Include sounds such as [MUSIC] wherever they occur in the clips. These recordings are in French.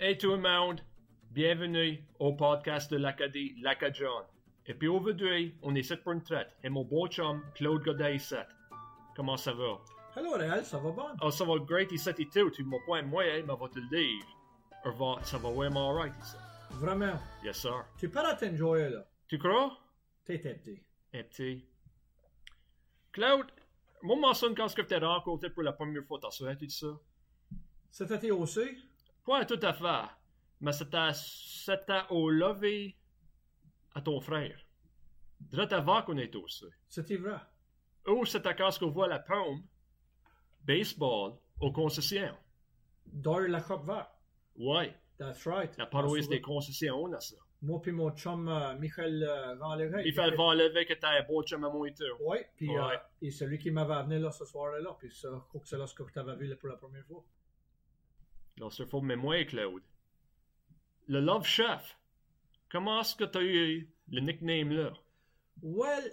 Hey tout le monde, bienvenue au podcast de l'Acadie l'Acadjon. Et puis aujourd'hui, on est 7 pour une traite. Et mon beau chum, Claude Godet, est 7. Comment ça va? Hello Réal, ça va bon? Oh, ça va great ici et tout. Tu m'as point moi, mais va te le dire. Ça va vraiment alright ici. Vraiment? Yes sir. Tu peux t'enjoyer là. Tu crois? T'es petit. Petit. Claude, moi, m'en sonne quand je t'ai rencontré pour la première fois. T'as souhaité tout ça? C'était aussi? Pas tout à fait. Mais c'était, au lever à ton frère. Direct avant qu'on était aussi. C'était vrai? Ou c'était quand on voit la pomme, baseball, aux concessions. Dans la coupe verte. Ouais, That's right. la paroisse des concessions, on a ça. Moi puis mon chum euh, Michael euh, Ranleray. Il fait le vent lever que t'as un beau chum à moi et tout. Oui, puis euh, Ouais. et celui qui m'avait amené là ce soir-là, puis je crois que c'est là ce que tu avais vu là pour la première fois. Non, c'est faux, mais moi, Claude. Le Love Chef. Comment est-ce que t'as eu le nickname là? Well,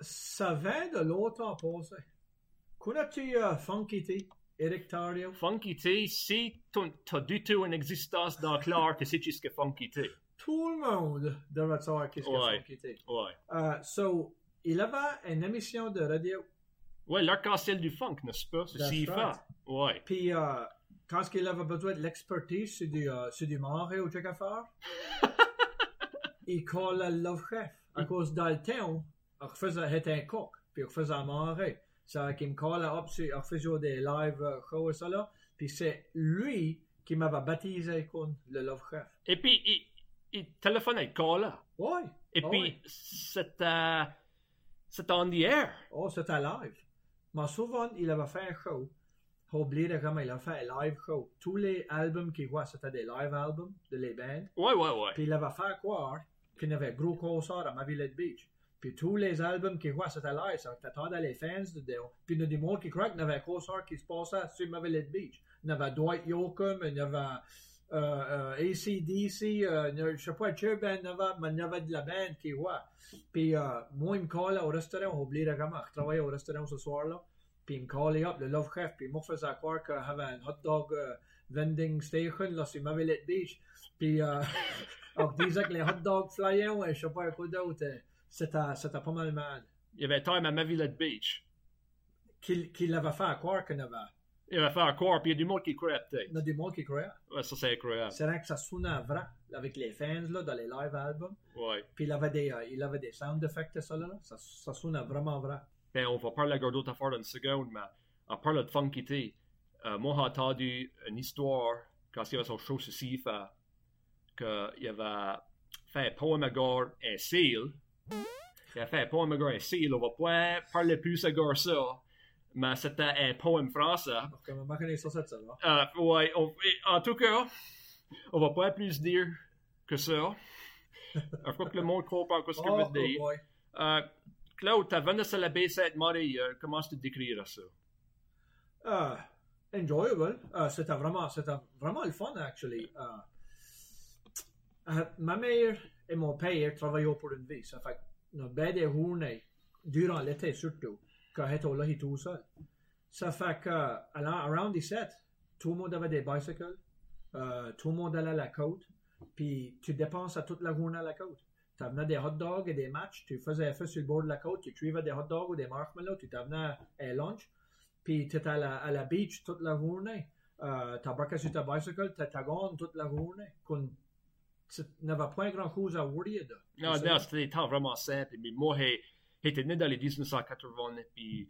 ça vient de longtemps passé. Connais-tu euh, Funky T, Eric Tario? Funky T, si t'as du tout une existence dans Clark, tu sais ce que Funky T. Tout le monde devrait savoir qu'est-ce que Ouais. Funky T. Ouais. Euh, so, il avait une émission de radio. Ouais, l'arc-en-ciel du funk, n'est-ce pas? C'est si right. fait. Ouais. Puis, euh, quand il avait besoin de l'expertise sur du, euh, sur du marée ou truc à faire, il collait le Chef. À cause dans le temps, il faisait, était un coq, puis il faisait marée. Ça, qui me collait up il faisait des live euh, ça là. Puis c'est lui qui m'avait baptisé comme le Love Chef. Et puis, il, il téléphonait avec Carla. Ouais. Et puis, c'était. C'était on the air. Oh, c'était live. Mais souvent, il avait fait un show. De comment il a fait un live show. Tous les albums qu'il voit, c'était des live albums de les bands. Ouais, ouais, ouais. Puis il avait fait croire qu'il y avait un gros concert à Mavilet Beach. Puis tous les albums qu'il voit, c'était live. Ça t'attendait les fans dedans. Puis il y a des monde qui croient qu'il y avait un concert qui se passait sur Mavilet Beach. Il y avait Dwight Yoakam, il y avait euh, euh, ACDC, euh, je sais pas, quel band il y avait, mais il y avait de la band qui voit. Puis euh, moi, il me collait au restaurant, j'ai oublié de comment. Je travaillais au restaurant ce soir-là. Puis il me collait up, le Love Chef. Puis il me faisait croire qu'il avait un hot dog euh, vending station là, sur Mavilet Beach. Puis euh, [LAUGHS] on disait que les hot dogs flyaient, ouais, je sais pas quoi d'autre. euh, C'était, c'était pas mal mal. Il y avait time à Mavilet Beach. Qu'il, qu'il avait fait croire qu'il avait. Il avait fait un corps, puis il y a du monde qui croyait peut-être. Il y a des monde qui croyaient. Ouais, ça, c'est incroyable. C'est vrai que ça sonnait vrai avec les fans là, dans les live albums. Ouais. Puis il avait des, euh, il avait des sound effects ça là. Ça, ça sonnait vraiment vrai. Ben, on va parler à d'autres affaires dans une seconde, mais en parlant de Funky T, euh, moi, j'ai entendu une histoire quand il y avait son show CIFA, qu'il avait fait un poème à gare, un seal. Il a fait un poème à gare, un seal. On va pas parler plus à gare ça, mais c'était un poème français. Donc, comment connaît ça, ça, va? Euh, ouais, on- en tout cas, on va pas plus dire que ça. [LAUGHS] Je crois que le monde comprend ce que je Oh, veux dire. Claude, t'as Vanessa la B7 Marie, euh, comment tu décrire ça? Uh, enjoyable. Uh, c'était vraiment, c'était vraiment le fun, actually. Uh, ma mère et mon père travaillaient pour une vie. Ça fait ben des journées, durant l'été surtout, quand j'étais là tout seul. Ça fait que, à la- around 17, tout le monde avait des bicycles, euh, tout le monde allait à la côte, puis tu dépenses à toute la journée à la côte. Tu amenais des hot dogs et des matchs, tu faisais un feu sur le bord de la côte, tu cuivais des hot dogs ou des marshmallows, tu t'amenais un lunch, puis tu étais à la, à la beach toute la journée. Euh, tu embarquais sur ta bicycle, tu t'agonnes toute la journée. Qu'on- Tu n'avais pas grand chose à worry de. Non, non, c'était des temps vraiment simples. Mais moi, j'étais né dans les 1980, puis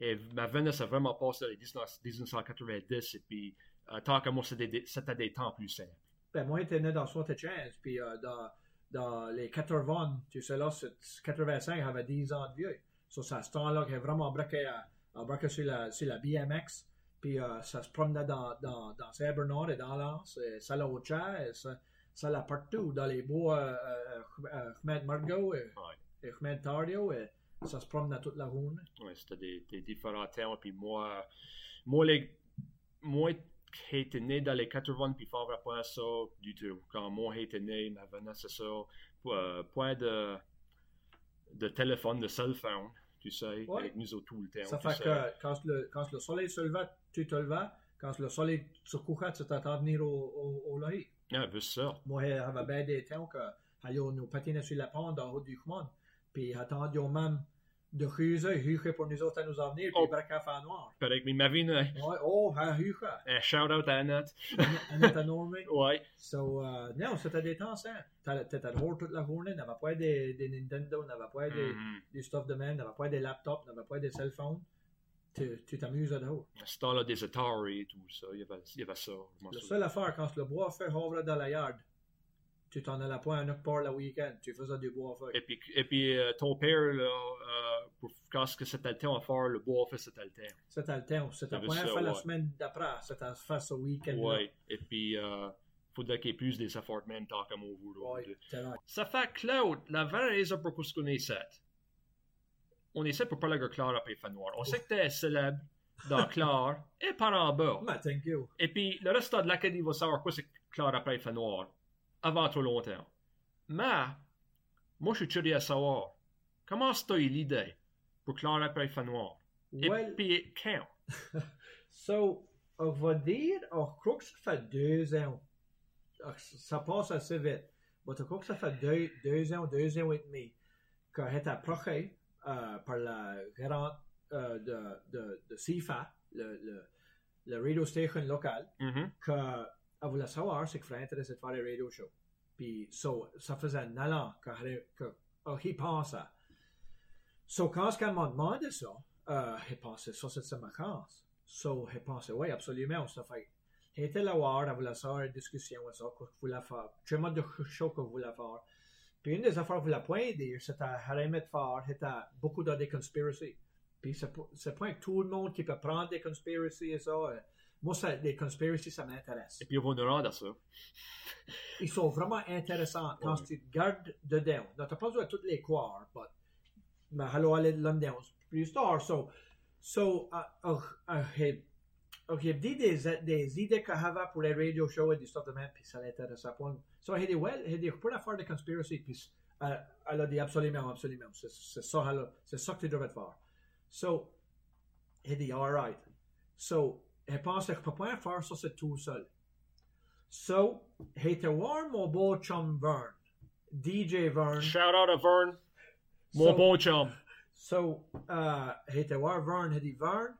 et ma jeunesse a vraiment passé dans les 19 1990, et puis euh, tant que moi, c'était des, des temps plus simples. Ben, moi, j'étais né dans 75, puis euh, dans, dans les 80, tu sais, là, c'est 85, j'avais 10 ans de vieux. So, à ce temps-là que j'ai vraiment embarqué, à- embarqué sur, la, sur la BMX, puis euh, ça se promenait dans, dans, dans Saint-Bernard et dans l'Anse, et ça l'a au chat, et ça, ça l'a partout, dans les bois, euh, euh, euh, Chemin de Margot et, Ouais. et de Tario, et ça se promenait toute la journée. Ouais, c'était des, des différents temps. Puis moi, moi, les, moi, qui était né dans les 80, puis fort pas ça du tout. Quand moi, j'étais né, ma jeunesse, c'est ça. Euh, point de, de téléphone, de cell phone, tu sais, Ouais. avec nous autres tout le temps. Ça tu fait sais. que quand le, quand le soleil se levait, tu te levais, quand le soleil se couchait, c'était à venir au, au, au lahi. Ja, visst så. Moi, j'avais bien des temps que allons nous patiner sur la pente en haut du chemin. Puis attendions même de Huze, Huge pour nous autres à nous en venir, puis Oh. à faire noir. Perek min Mavine. Ouais, oh, à Huge. Eh, shout out à Annette. Est à Normand. [LAUGHS] Ouais. So, uh, non, c'était des temps, ça. T'étais dehors toute la journée, n'avait pas des, des Nintendo, n'avait pas des, Mhm. des stuff de même, n'avait pas des laptops, n'avait pas des cell phones. Tu t'amuses dehors. Ce temps-là, des Atari et tout ça. Il y avait, il y avait ça. La seule affaire, quand le bois fait havre dans la yard, tu t'en allais pas à part le week-end, tu faisais du bois fait. Et puis, et puis euh, ton père, là, euh, pour, quand ce que c'était le temps à faire, le bois fait c'était le temps. C'était le temps. C'était pas ça, fait la semaine d'après, c'était fait ce week-end. Ouais. Et puis, euh, faudrait qu'il y ait plus des efforts même tant comme. Ouais, c'est vrai. Ça fait Claude, la vraie raison pour qu'on ici. On est ici pour parler de Claire après fait noir. On sait que t'es célèbre dans Claire et par en bas. [LAUGHS] Mais thank you. Et puis, le reste de l'Académie va savoir quoi c'est Claire après fait noir. Avant trop longtemps. Mais, moi, je suis curieux à savoir, comment c'est l'idée pour Claire après fait noir? Et Well, puis, quand? [LAUGHS] so, on va dire, on croit que ça fait deux ans. Ah, Ça passe assez vite. Mais je crois que ça fait deux, deux ans, deux ans et demi qu'on est approché euh, par la gérante euh, de, de, de CIFA, le, le, le radio station local. Mhm. que elle voulait savoir c'est que Frank intéressé de faire des radio shows. Puis, so, ça faisait un an que, que, oh, il pensait. So, quand elle m'a demandé ça, euh, il pensait ça, c'est ma chance. So, il pensait, oui, absolument. Ça fait, il était là voir, elle voulait savoir une discussion ça, qu'on voulait faire. Mode de show qu'on voulait faire. Puis, une des affaires qu'on voulait point dire, c'était, elle aimait faire, c'était beaucoup de des conspiracies. Puis, c'est pas- c'est tout le monde qui peut prendre des conspiracies et ça. Moi, ça, les conspiracies, ça m'intéresse. Et puis, on va nous rendre à ça. Ils sont vraiment intéressants quand Ouais. tu te gardes dedans. Tu n'as pas besoin de toutes les croire, but, mais allons aller là-dedans plus tard. So, so, uh, uh, uh, ok, il dit des, des idées qu'il avait pour les radio shows et des stuff de même, puis ça l'intéressait pas. So, il dit, well, il dit, pour la faire de conspiracy, puis euh, elle a dit absolument, absolument. C'est c'est ça, elle c'est ça que tu devrais faire. So, il dit, all right. So, il pense que je peux pas faire ça, c'est tout seul. So, était voir mon beau chum Vern, DJ Vern. Shout out à Vern, mon So- bon chum. So, uh, était voir Vern, il dit, Vern,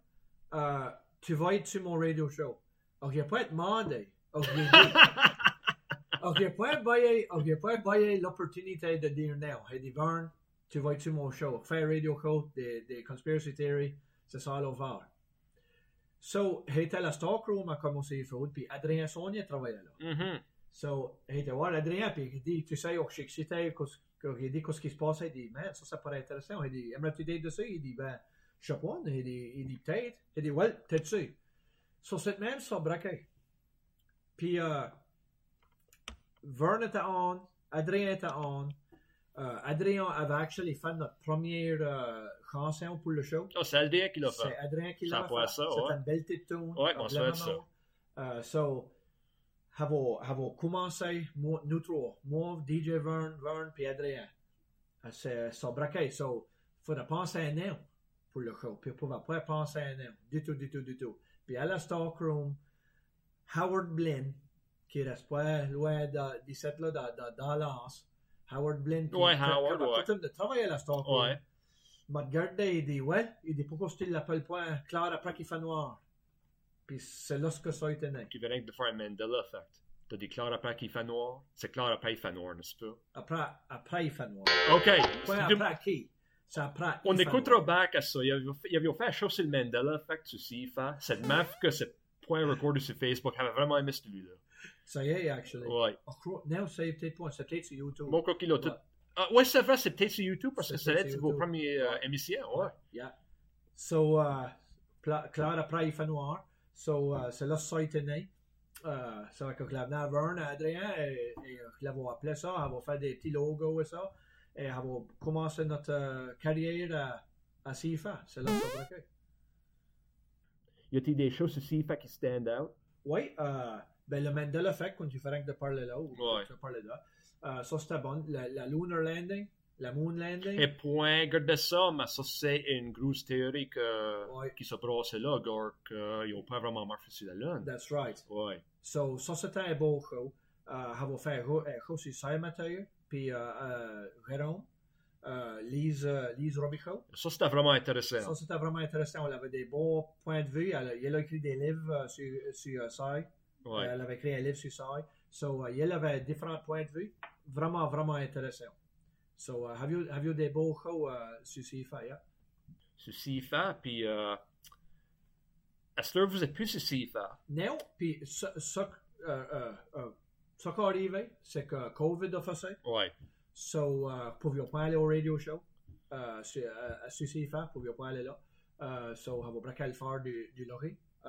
uh, tu vas être sur mon radio show. Ok, pas demandé. Ok, [LAUGHS] ok, pas baillé, ok, pas l'opportunité de dire non. Il dit, Vern, tu vas être sur mon show. Fais un radio show des, des conspiracy theory, c'est ça l'ouvert. So, à la stockroom à commencer faire, puis Adrien Sonia travaillait là. Mhm. So, il était voir Adrien, puis il dit, tu sais, je suis excité, qu'est-ce- que- il dit, qu'est-ce qui se passe? Il dit, man, ça, ça paraît intéressant. Il dit, aimerais-tu dire dessus? Il dit, ben, je sais pas. Il dit, il dit peut-être. Il dit, well, peut-être tu. So, cette même, ça braqué. Puis, euh, Vern était on, Adrien était on. Euh, Adrien avait actually fait notre première euh, chanson pour le show. Ah, c'est Aldea qui l'a C'est fait. Adrien qui l'a fait. C'est ouais. une belle petite tune. Ouais, on souhaite ça. Uh, so, avons, avons commencé, moi, nous trois, moi, DJ Vern, Vern, puis Adrien. Uh, C'est ça braqué. So, il faudrait penser à un nom pour le show. Puis on ne pouvait pas penser à un nom. Du tout, du tout, du tout. Puis à la Stockroom, Howard Blinn, qui reste pas loin de, d'ici là, dans, dans, dans l'Anse. Howard Blinn, Ouais, Howard, ouais. tout de travailler à la Stockroom. Ouais. m'a regardé il dit ouais il dit pourquoi tu l'appelles pas Claire après qu'il fait noir puis c'est là ce que ça a été né Qui vient de faire un Mandela effect. T'as dit Claire après qu'il fait noir. C'est Claire après il fait noir, n'est-ce pas? après après il fait noir OK. pas après qui? Après On fait écoutera back à ça. Il avait, il avait fait un show sur le Mandela Effect sur CIFA. Cette meuf que c'est point recordé sur Facebook avait vraiment aimé celui-là. Ça y est actually Ouais. Oh, non c'est peut-être pas c'est peut-être sur YouTube Mon coquille l'a tout. Ouais. Ah, ouais, c'est vrai, c'est peut-être sur YouTube parce que C'est c'est là sur vos YouTube. premières euh, émissions. Ouais. yeah so uh, il fait noir so uh, c'est là ça a été né euh, c'est vrai que à Vern Adrien et, et euh, je l'avais appelé ça on va faire des petits logos et ça et on va commencer notre euh, carrière à, à CIFA c'est là que ça a braqué. Y a-t-il des choses sur CIFA qui stand out? Oui, euh, ben le Mandela Effect, quand tu rien que de parler là, ou Ouais. tu parler là, euh, ça c'était bon. La, la Lunar Landing, La moon landing. Et point, garde ça, mais ça, c'est une grosse théorie que, Ouais. qui se brasse là, qu'ils n'ont pas vraiment marché sur la Lune. That's right. Ouais. So, ça c'était un beau show. Uh, have fait un sur Saint-Mathieu, puis uh, uh, Jérôme, uh, Lise, uh, Lise Robichaud. Ça, c'était vraiment intéressant. Ça c'était vraiment intéressant. On avait des beaux points de vue. Elle, elle a écrit des livres sur, sur Sai. Ouais. Elle avait écrit un livre sur Sai. So, uh, elle avait différents points de vue. Vraiment, vraiment intéressant. So, uh, have, you, have you des beaux shows uh, sur CIFA? Yeah? Sur CIFA, puis euh, à ce heure, vous êtes plus sur CIFA. Non, puis ça, ça, euh, euh, euh, ça qui est arrivé, c'est que COVID a fait ça. Ouais. So, uh, pouvions pas aller au radio show uh, sur, CFA, pouvions pas aller là. So, on va braquer le faire du, du lorry uh,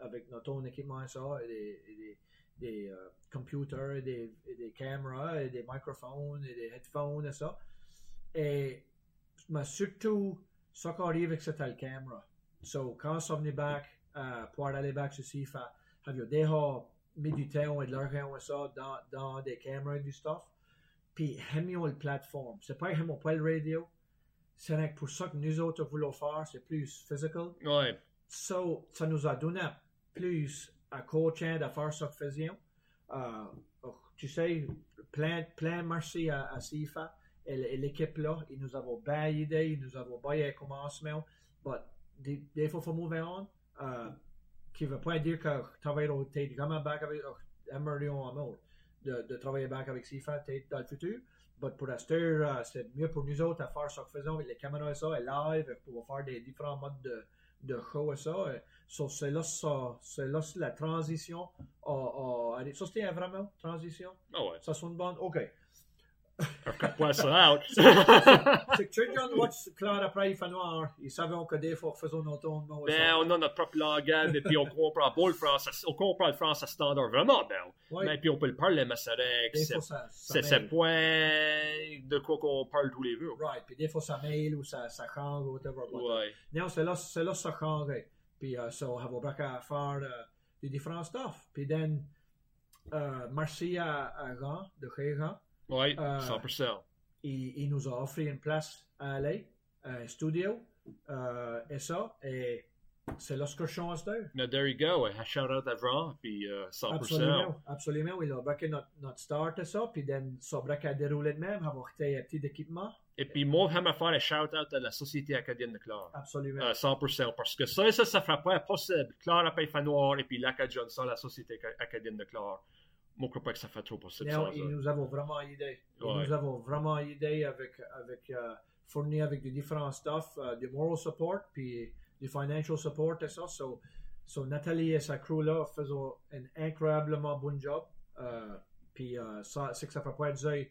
avec, notre équipement et ça, et des, des, des uh, computers, des, des caméras, des microphones, des headphones et ça. Et mais surtout, ça qui arrive avec cette caméra. So, quand on est back, uh, pour aller back sur CFA, avions déjà mis du temps et de l'argent et ça dans, dans des caméras et du stuff. Puis, aimions le plateforme. C'est pas aimions pas le radio. C'est pour ça que nous autres voulons faire, c'est plus physical. Ouais. So, ça nous a donné plus à coaching de faire ça que faisions. Euh, tu sais, plein, plein merci à, à SIFA et, l'équipe là. Ils nous avons bien aidé, ils nous avons bien commencement. Mais des, fois, il faut move on. Euh, qui ne veut pas dire que travailler au tête vraiment back avec en mode de, de travailler back avec peut-être dans le futur. Mais pour l'instant, uh, c'est mieux pour nous autres à faire ce que faisons avec les caméras et ça, et live, pour faire des différents modes de, de. Et, so, c'est là, ça, c'est là la transition. a- a- ça, c'était vraiment transition? Ah ouais. Ça sonne bon? OK. Ça. [LAUGHS] C'est que Watch, [LAUGHS] après, il fait noir. Ils savaient que des fois, faisons nos tours. non, et Ben, ça. on a notre propre langage, et puis on comprend pas le français. On comprend le français standard vraiment bien. Mais puis on peut le parler, mais c'est vrai que c'est ça, ça point de quoi qu'on parle tous les jours. Right. Puis des fois, ça mail ou ça, ça change ou whatever. Ouais. Non, c'est là, c'est là ça change. Puis, uh, so, on va à faire uh, des différents stuff. Puis, then, uh, merci à, à Jean, de Jean. Euh, 100%. Il, il nous a offert une place à aller, un studio, euh, et ça. Et c'est là ce que je d'heure. Now, there you go. A shout out à Jean, puis euh, 100%. Absolument, absolument. Il a braqué notre, notre start et ça. Puis, then, ça a braqué à dérouler de même, avoir été un petit équipement. Et puis moi, j'aimerais faire un shout out à la Société acadienne de Clare. Absolument. Euh, 100%. Parce que ça, ça, ça ferait pas possible. Clare à Pays Noir et puis l'Acadien sans la Société acadienne de Clare. Je crois pas que ça fait trop possible. Non, sans ils ça. nous avons vraiment aidé. Ils Ouais. nous avons vraiment aidé avec, avec euh, fourni avec des différents stuff, euh, du moral support, puis du financial support et ça. So, so Nathalie et sa crew là faisaient un incroyablement bon job. Euh, puis ça, c'est que ça fait pas dire,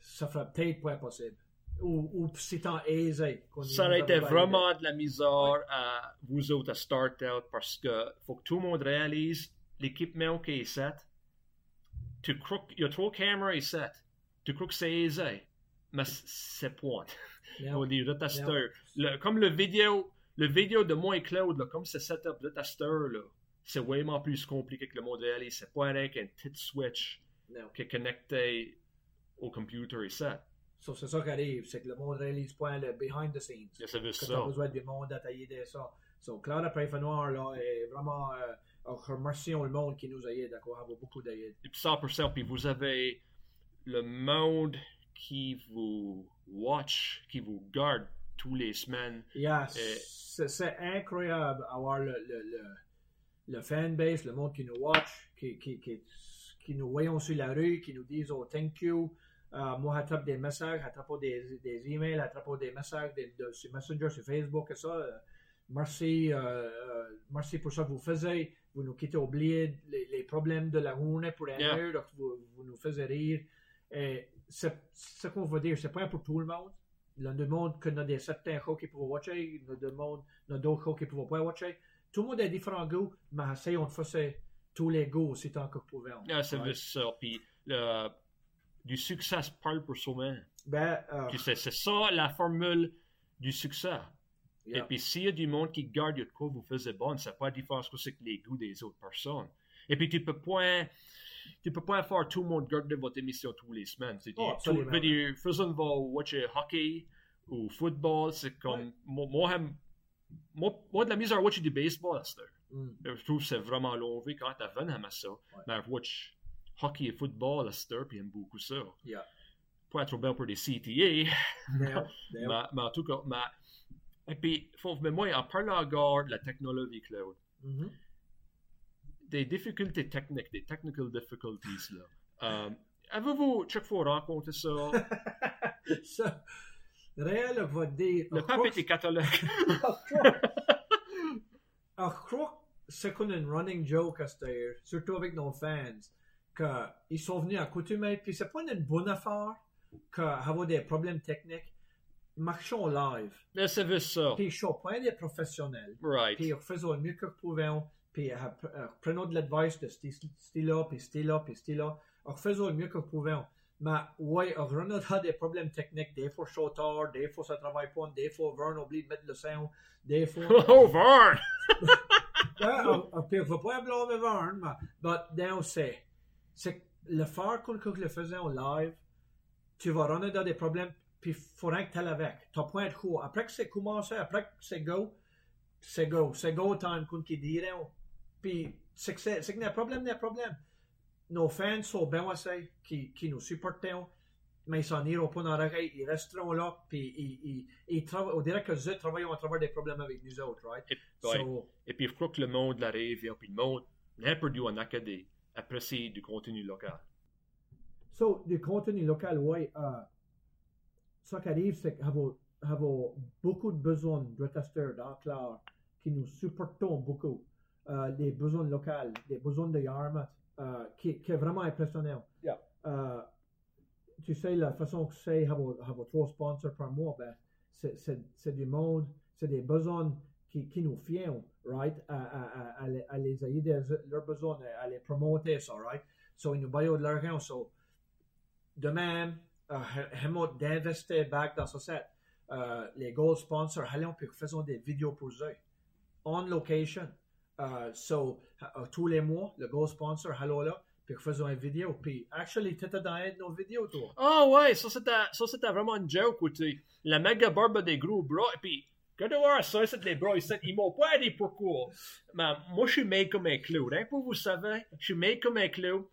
ça ferait peut-être pas possible. Ou, ou c'est tant aisé. Ça aurait été vraiment de la misère à vous autres à start out parce que faut que tout le monde réalise l'équipement qui est set. Tu crois qu'il y a trop de caméras set. Tu crois que c'est aisé. Mais c'est point. [LAUGHS] Le- Comme le vidéo, le vidéo de moi et Claude, là, comme c'est setup de testeur, là, c'est vraiment plus compliqué que le monde réalise. C'est pas rien qu'un petit switch qui est connecté au computer et set. So, c'est ça qui arrive, c'est que le monde réalise pas le behind the scenes. Et c'est ça. tu as besoin du monde à t'aider ça. So, Claude après Noir, là, est vraiment, euh, remercions le monde qui nous aide, d'accord, avoir beaucoup d'aide. Et puis 100%, puis vous avez le monde qui vous watch, qui vous garde tous les semaines. Yeah, Et- c'est incroyable avoir le, le, le, le fanbase, le monde qui nous watch, qui, qui, qui, qui nous voyons sur la rue, qui nous disent oh thank you. Euh, moi, j'attrape des messages, j'attrape des, des emails, j'attrape des messages de, de- sur Messenger, sur Facebook et ça. Merci, euh, euh, merci pour ça que vous faites. Vous nous quittez oublier les, les problèmes de la journée pour un Yeah. heure, vous, vous nous faites rire. Et c'est ce qu'on veut dire, c'est pas pour tout le monde. Il y a des monde que a des certains shows qui peuvent watcher, il il y a d'autres shows qui peuvent pas watcher. Tout le monde a différents goûts, mais essayons de faire tous les goûts aussi tant que nous pouvons. Ah, c'est juste ça. Puis le- du succès parle pour soi-même. Ben, euh, c'est c'est ça la formule du succès. Yeah. Et puis s'il y a du monde qui garde de quoi vous faisiez bon, c'est pas la différence que c'est que les goûts des autres personnes. Et puis tu peux point, tu peux pas faire tout le monde regarder votre émission tous les semaines. C'est Oh, dit, absolument. tout, vidéo, faisons va watcher hockey ou football, c'est comme, Ouais. moi, moi, j'aime- moi, moi, de la misère à watcher du baseball, à cette heure. Mm. Je trouve que c'est vraiment long vu quand t'as 20 à ça. Mais je watch hockey et football à cette heure, puis j'aime beaucoup ça. Yeah. Pas trop bien pour des CTA, [LAUGHS] mais, mais en tout cas, mais, et puis, faut, mais moi, en parlant encore de la technologie, Claude, Mhm. des difficultés techniques, des technical difficulties, là. Euh, Avez-vous chaque fois rencontré ça? [LAUGHS] Ça, Réal va dire. Le pape était catholique. Je crois que c'est comme un running joke à cette surtout avec nos fans, qu'ils sont venus à coutumer, puis c'est pas une bonne affaire qu'avoir des problèmes techniques. Marchons live, Mais c'est juste ça. puis je suis pas des professionnels, Right. puis faisons le mieux que pouvons, puis euh, euh, prenons de l'advice de ce style-là, puis ce style-là, puis style-là, Alors, faisons le mieux que pouvons. Mais oui, on a [LAUGHS] des problèmes techniques, des fois chaud tard, des fois ça travaille pas, des fois Vern oublie de mettre le son, des fois... [LAUGHS] Oh, Vern! [LAUGHS] Ouais, on- on faut pas blâmer Vern, mais but now c'est c'est le faire qu'on que le faisait en live, tu vas rentrer dans des problèmes, puis il faudrait que tu avec. Tu n'as pas de coup. Après que c'est commencé, après que c'est go, c'est go. C'est go time qu'on qui dirait. Puis c'est que c'est que a problème, a problème. Nos fans sont bien assez, qui, qui nous supportent, mais ils s'en iront pas dans l'oreille, ils resteront là, puis ils, ils, ils on dirait que eux travaillent à travers des problèmes avec nous autres, right? Et, ouais. So, Et puis, je crois que le monde l'arrive, puis le monde, n'importe où en Acadie, apprécie du contenu local. So, du contenu local, oui. Euh, ce qui arrive, c'est qu'on a beaucoup de besoins de testeurs dans clair qui nous supportons beaucoup. Euh, des besoins locaux, des besoins de Yarmouth, euh, qui, qui est vraiment impressionnant. Yeah. Euh, tu sais, la façon que c'est avoir, trois sponsors par mois, ben, c'est- du monde, c'est des besoins qui, qui nous fient, right? À, à, à, à les- à les aider, leurs besoins, à les promouvoir, ça, right? So, ils nous baillent de l'argent, so, de même, euh, hemos d'investir back dans ce set. Euh, les gold sponsors, allons puis faisons des vidéos pour eux. On location. Euh, so, euh, tous les mois, le gold sponsor, allons là, puis faisons une vidéo. Puis, actually, tu dans un de nos vidéos, toi. Ah ouais, ça c'était, ça vraiment une joke tu la méga barbe des gros bras, et puis, regardez voir ça, c'est les bras, ils m'ont pas dit pourquoi. Mais moi, je suis made comme un clou, hein, pour vous savez, je suis made comme un clou.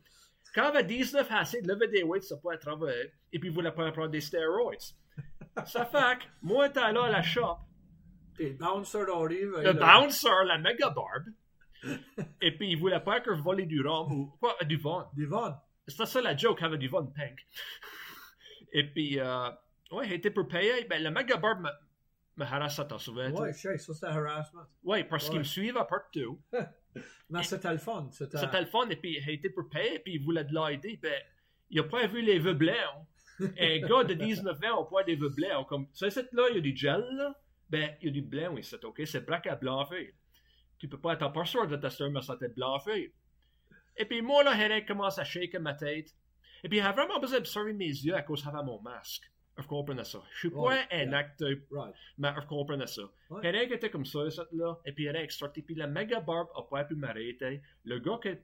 Quand j'avais 19 assez de lever des weights, ça peut travailler, et puis vous voulez pas prendre des stéroïdes. [LAUGHS] ça fait que, moi, j'étais là à la shop, le bouncer arrive. le bouncer, la méga barbe, et puis il voulait pas que je volais du rhum ou quoi, du vin. Du vent. C'était ça la joke, avait du Von Pink. [LAUGHS] Et puis, euh, ouais, il était pour payer. Ben, le méga barbe me, harassait, t'en souviens? Ouais, ça c'est harassment. Ouais, parce qu'il Ouais. me suivait partout. [LAUGHS] C'était le fun. C'était le fun, et puis il était pour payer, puis il voulait de l'aider. Ben, il a pas vu les vœux blancs. [LAUGHS] Un gars de 19 ans, on voit des vœux blancs. Comme, ça, c'est là, il y a du gel, là. Ben, il y a du blanc, oui, c'est OK. C'est black à blanc fait. Tu peux pas être pas sûr de tester, mais ça t'est blanc fait. Et puis moi, là, Henrik commence à shaker ma tête. Et puis il a vraiment besoin d'observer mes yeux à cause j'avais mon masque. Je comprenais ça. Je suis pas un yeah. acteur, Right. mais je comprenais ça. Henrik était comme ça, cette là. Et puis Henrik sortait. Puis la méga barbe a pas pu m'arrêter. Le gars que.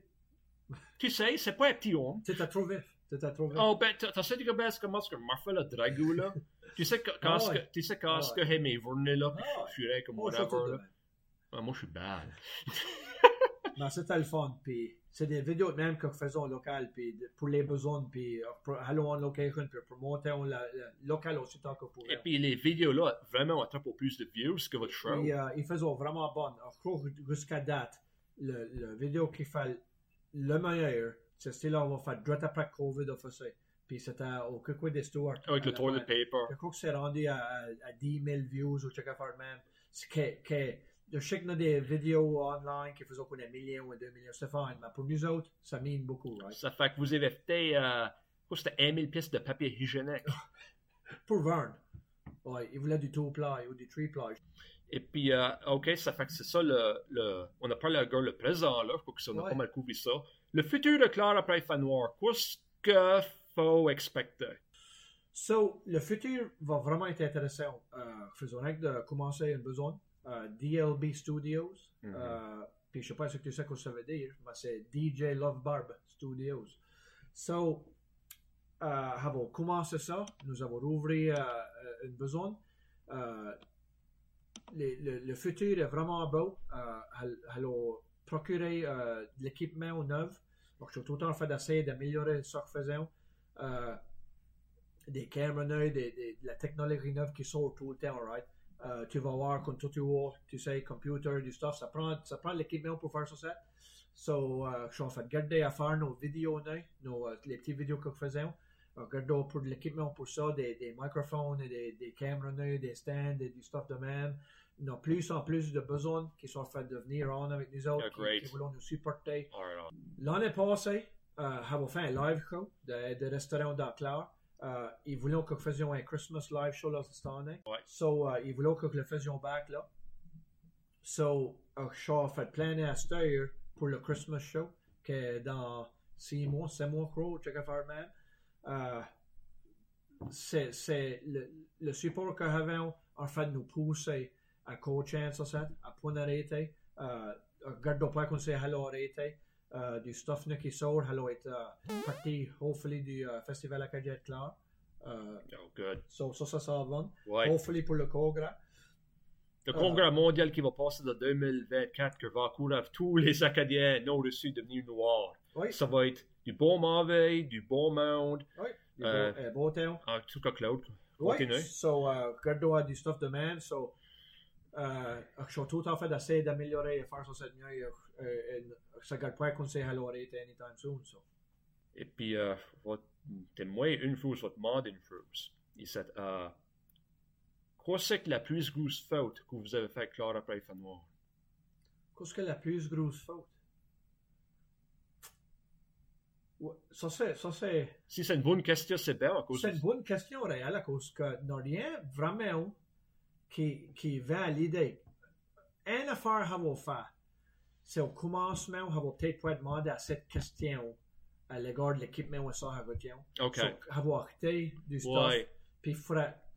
[LAUGHS] Tu sais, c'est pas un petit homme. C'était trop vif. C'était trop vif. Oh, ben, t'as sais comment est-ce que Marfa le dragou, là? [LAUGHS] Tu sais que- quand ouais. que, tu sais quand Ah que hey, mes journées, là, puis Ah je fuirais comme Oh, whatever, là. moi, je suis bad. Mais [LAUGHS] c'était le fun. Puis c'est des vidéos même que faisons local, puis pour les besoins, puis euh, pour- allons en location, puis promoter on la, la- local aussi tant que pour Et puis les vidéos, là, vraiment, attrapent plus de views que votre show. Puis, euh, ils faisaient vraiment bon. Alors, je crois jusqu'à date, le, le vidéo qui fait le meilleur, c'est celui-là on va faire droit après Covid, on fait ça. Puis c'était au Cookwood des Stewarts. Avec le toilet paper. Je crois que c'est rendu à, à, à 10 000 views ou quelque de même. C'est que, que, qu'on a des vidéos online qui faisaient qu'on a millions ou 2 millions, c'est fine. Mais pour nous autres, ça mine beaucoup, right? Ça fait que vous avez fait, euh, quoi, c'était 1 000 pièces de papier hygiénique. [LAUGHS] Pour Vern. Ouais, il voulait du two ply ou du three ply. Et puis, euh, OK, ça fait que c'est ça le, le. On a parlé à gars le présent, là. Je crois que ça, on a Ouais. pas mal couvert ça. Le futur de Claire après Fan Noir, qu'est-ce que faut expecter? So, le futur va vraiment être intéressant. Euh, faisons de commencer un besoin. Euh, DLB Studios. Mhm. Euh, puis je sais pas ce que tu sais que ça veut dire, mais c'est DJ Love Barb Studios. So, euh, avons commencé ça? Nous avons ouvert euh, une besoin. Euh, le, le, le futur est vraiment beau. Euh, allons procurer euh, de l'équipement neuf. Donc, je suis tout le temps en train d'essayer d'améliorer ce que faisons. Euh, des caméras neuves, des, des, de la technologie neuve qui sort tout le temps, right? Euh, tu vas voir quand tu vois, tu sais, computer, du stuff, ça prend, ça prend l'équipement pour faire ça. So, euh, je suis en de garder à faire nos vidéos nos, euh, les petites vidéos que nous faisons. Regardons pour l'équipement pour ça, des, des microphones, et des, des caméras des stands, et du stuff de même. Nous avons plus en plus de besoins qui sont en train de venir en avec nous autres, Yeah, qui, qui voulons nous supporter. L'année passée, euh, avons fait un live show de, de restaurant d'Aclar. Euh, ils voulaient que nous faisions un Christmas live show là cette année. Ouais. So, euh, ils voulaient que nous le faisions back là. So, je suis en fait plein à heure pour le Christmas show, que dans 6 mois, 7 mois, je crois, check faire même. Euh, c'est le, le support que nous avons en fait nous pousser à coacher ça, à point arrêter. Euh, regarde pas qu'on sait hello arrêter. Uh, du stuff nu qui sort, hello est uh, parti, hopefully, du uh, festival clair. Uh, Oh, good. so, ça, ça, ça va. Ouais. Hopefully pour le Cogra. Le congrès mondial qui va passer de 2024, que va encourager tous les Acadiens nord-sud devenir noirs. Oui, Ça va être du bon mauvais, du bon monde, oui. Du Euh, beau, euh, beau temps. en tout cas, Claude. Oui, Continue. so, uh, regarde du stuff de man. So, je suis tout en fait d'essayer d'améliorer et faire ça cette nuit. Uh, et ça garde pas sait hello arrêter anytime soon. So. Et puis, euh, votre- une fois, votre s'est, euh, quoi c'est que la plus grosse faute que vous avez fait Claude après fait noir? Qu'est-ce que la plus grosse faute? Ouais, ça c'est, ça c'est, Si c'est une bonne question, c'est bien à C'est une bonne question, réelle, à cause que n'a rien vraiment à l'idée. Une affaire qu'on va faire, c'est au commencement, pas demander à cette question à l'égard de l'équipement où ça a besoin. OK. Acheter du stuff, puis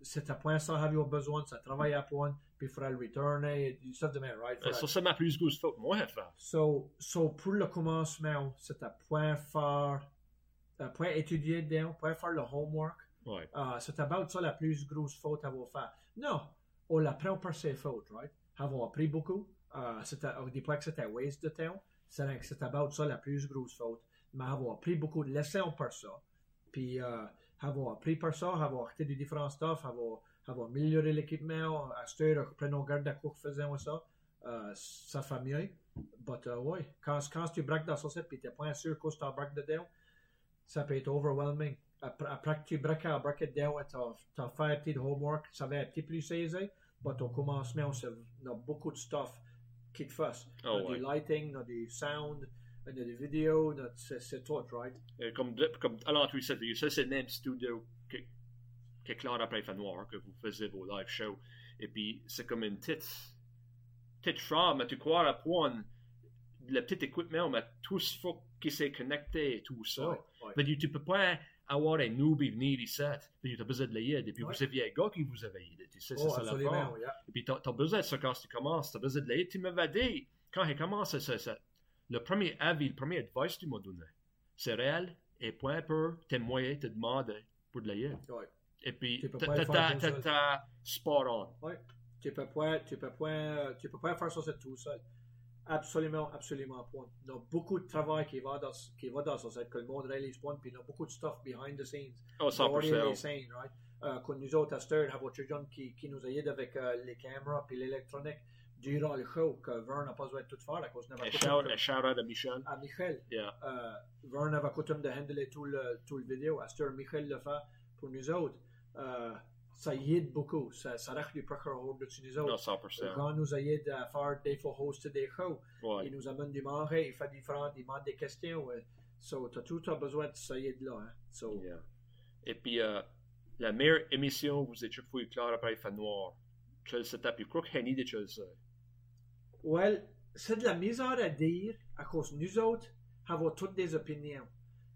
c'est à point ça, a besoin, ça travaille à point, puis il faudra le retourner, du stuff de même, right? Euh, Ça, c'est ma plus grosse faute. Moi, à faire. So, so pour le commencement, c'est à point faire, à point étudier dedans, point faire le homework. Ouais. Uh, c'est about ça la plus grosse faute à avoir fait. Non, on l'apprend par ses fautes, right? Avoir appris beaucoup. Uh, à- on dit pas que un waste de temps. C'est un- c'est about ça la plus grosse faute. Mais avoir appris beaucoup de leçons par ça. Puis, uh, avoir appris par ça, avoir acheté du différents stuff, avoir, avoir amélioré l'équipement, heure, prenons garde à quoi faisons ça, uh, ça fait mieux. But, uh, ouais, quand, quand tu braques dans ça, puis t'es pas sûr que tu braques dedans, ça peut être overwhelming. Après, que tu braques à braquer dedans, tu as fait un petit homework, ça va être plus aisé, mais au commencement, y a beaucoup de stuff qui te fasse. Il y a Oh, ouais. du lighting, y a du sound, il y a des vidéos, c'est tout, right? Euh, comme, comme alors, tu sais, ça, c'est le même studio que, que Claude après fait noir, que vous faisiez vos live shows. Et puis, c'est comme une petite, petite chambre, mais tu crois à point, le petit équipement, mais tout ce faut qui s'est connecté et tout ça. Ouais, ouais. Mais tu peux pas avoir un newbie venir ici, puis tu as besoin de l'aide. Et puis, Ouais. vous aviez un gars qui vous avait aidé. Tu sais, c'est Oh, ça absolument, l'affaire. yeah. Et puis, tu as, besoin de ça quand tu commences. Tu as besoin de l'aide. Tu m'avais dit, quand il commence, ça, ça, le premier avis, le premier advice que tu m'as donné, c'est réel et point peu, tes moyens te demandent pour de l'aide. Ouais. Et puis, Tu peux t'as spot on. Ouais. Tu peux pas, tu peux pas, tu peux pas faire ça tout seul. Absolument, absolument point. Il y a beaucoup de travail qui va dans, qui va dans ça, que le monde réalise point, puis il y a beaucoup de stuff behind the scenes. Oh, Derrière les 100%. scènes, right? Euh, quand nous autres à Stern, gens qui, qui nous aident avec euh, les caméras puis l'électronique durant le show, que Vern n'a pas besoin de tout faire à cause de Un shout, out à Michel. à Michel. Yeah. Euh, Vern avait coutume de handler tout le, tout le vidéo. À Stern, Michel le fait pour nous autres. Ça y aide beaucoup. Ça, ça reste du procureur de nous Non, autres. 100%. Quand nous aide à faire des fois des shows, Ouais. il nous amène du manger, il fait différentes, il demande des questions. euh. So, t'as tout as besoin de ça y aide là. Hein. So, Yeah. Et puis, euh, la meilleure émission, vous êtes fois clair après fait noir. Quel setup, il croit que Henny de quel. Well, c'est de la misère à dire à cause nous autres avons toutes des opinions.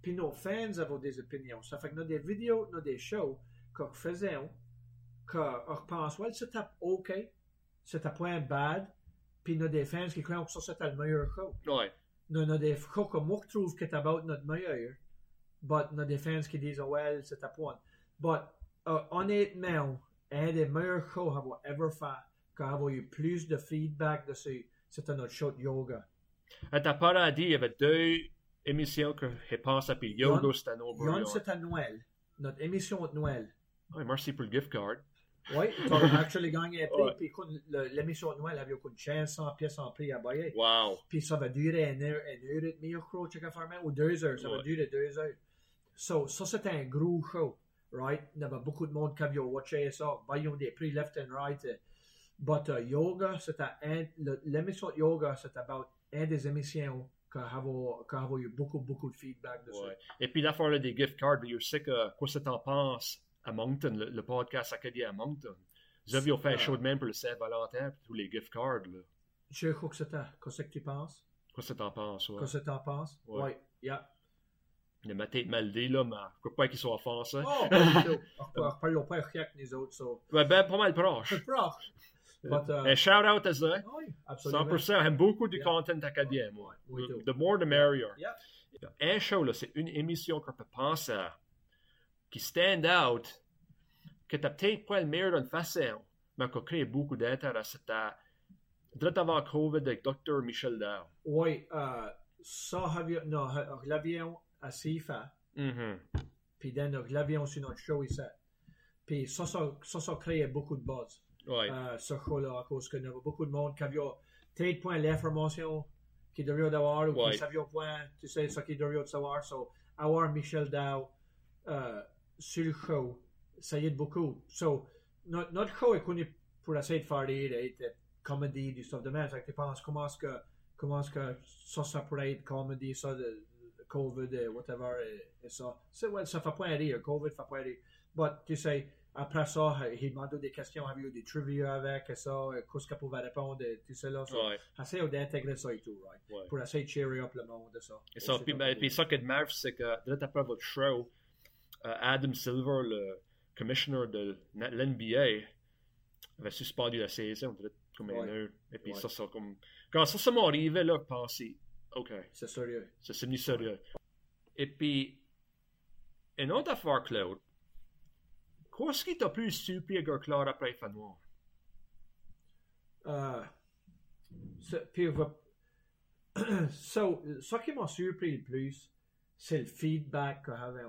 Puis nos fans avons des opinions. Ça fait que nous avons des vidéos, nous avons des shows que nous faisons, qu'on pense, well, c'est OK, c'est un point bad, puis des fans qui croient que ça c'est le meilleur show. Ouais. Nous des shows que moi trouve que c'est about notre meilleur. but des fans qui disent, oh, well, c'est à point. But, uh, honnêtement, un des meilleurs shows qu'on ever fait, qu'on a eu plus de feedback dessus, c'était notre show de yoga. À ta dit, il y avait deux émissions que je pense à puis Yoga, c'était un Noël. Notre émission de Noël. Ouais, merci pour le gift card. Oui, tu as actually gagné un prix. Puis l'émission de Noël avait eu 500 pièces en prix à bailler. Wow. Puis ça va durer une heure, une heure et demie, je crois, ou deux heures. Ça va Ouais. durer deux heures. So, ça, c'était un gros show, right? Il y avait beaucoup de monde qui avait watché ça. Ils ont des prix left and right. But uh, yoga, c'était un, l'émission de yoga, c'était about une des émissions qui avait, eu beaucoup, beaucoup de feedback dessus. Ouais. Et puis l'affaire des gift cards, je sais que quoi ça t'en pense à Moncton, le, le podcast acadien à Moncton. Vous fait un show de même pour le Saint-Valentin, puis tous les gift cards. Là. Je crois que c'était. Qu'est-ce que tu penses? Quoi ça t'en pense? Ouais. Qu'est-ce que tu en penses? Ouais. Oui, yeah. Il a ma tête mal dit, là, mais je crois pas qu'ils soient offensés. Oh, pas du tout. On reparle pas rien que les autres, so. Ouais, ben, pas mal proche. Proche. But, uh, Un shout-out à ça. oui, absolument. 100%. J'aime beaucoup du Yeah. content acadien, moi. Oui, tout. The more the merrier. Yeah. Un show, là, c'est une émission qu'on peut penser à, qui stand out, que t'as peut-être pas le meilleur d'une façon, mais qui a créé beaucoup d'intérêt. C'était direct avant COVID avec Dr. Michel Dow. Oui, euh, ça, non, euh, l'avion à Mhm. puis l'avion sur notre show ici. Puis ça, ça, ça, ça beaucoup de buzz, Ouais. euh, ce show-là, à cause qu'il y avait beaucoup de monde qui avait peut-être point l'information qu'il devait avoir, ou qui savait point, tu sais, ce qu'il devait savoir. So, avoir Michel Dow euh, sur le show, ça y aide beaucoup. So, notre, notre show est connu pour essayer de faire des, des, des comédies, du stuff de même. Fait que tu penses comment est-ce que, comment est-ce que ça, ça pourrait être comédie, ça, de, de COVID, et whatever, et, et ça. Ouais, ça fait pas rire, COVID fait pas rire. But, tu sais, après ça, il demandait des questions, avait eu des trivia avec, et ça, et qu'est-ce qu'il pouvait répondre, et tout ça, là. So, Ouais. Essayer d'intégrer ça et tout, right? Ouais. Pour essayer de cheer up le monde, et ça. Et ça, puis, un ben, peu- puis ça qui est de c'est que direct après votre show, euh, Adam Silver, le commissioner de l'NBA, avait suspendu la saison direct comme Ouais. heure. Et puis Ouais. ça, ça comme... Quand ça, ça m'est arrivé, là, pensais, OK, C'est sérieux. c'est sérieux. Et puis, une autre affaire, Claude, qu'est-ce qui t'a plus surpris que Claude après fait noir? Euh, puis, [CLEARS THROAT] so, ce qui m'a surpris le plus, c'est le feedback que j'avais.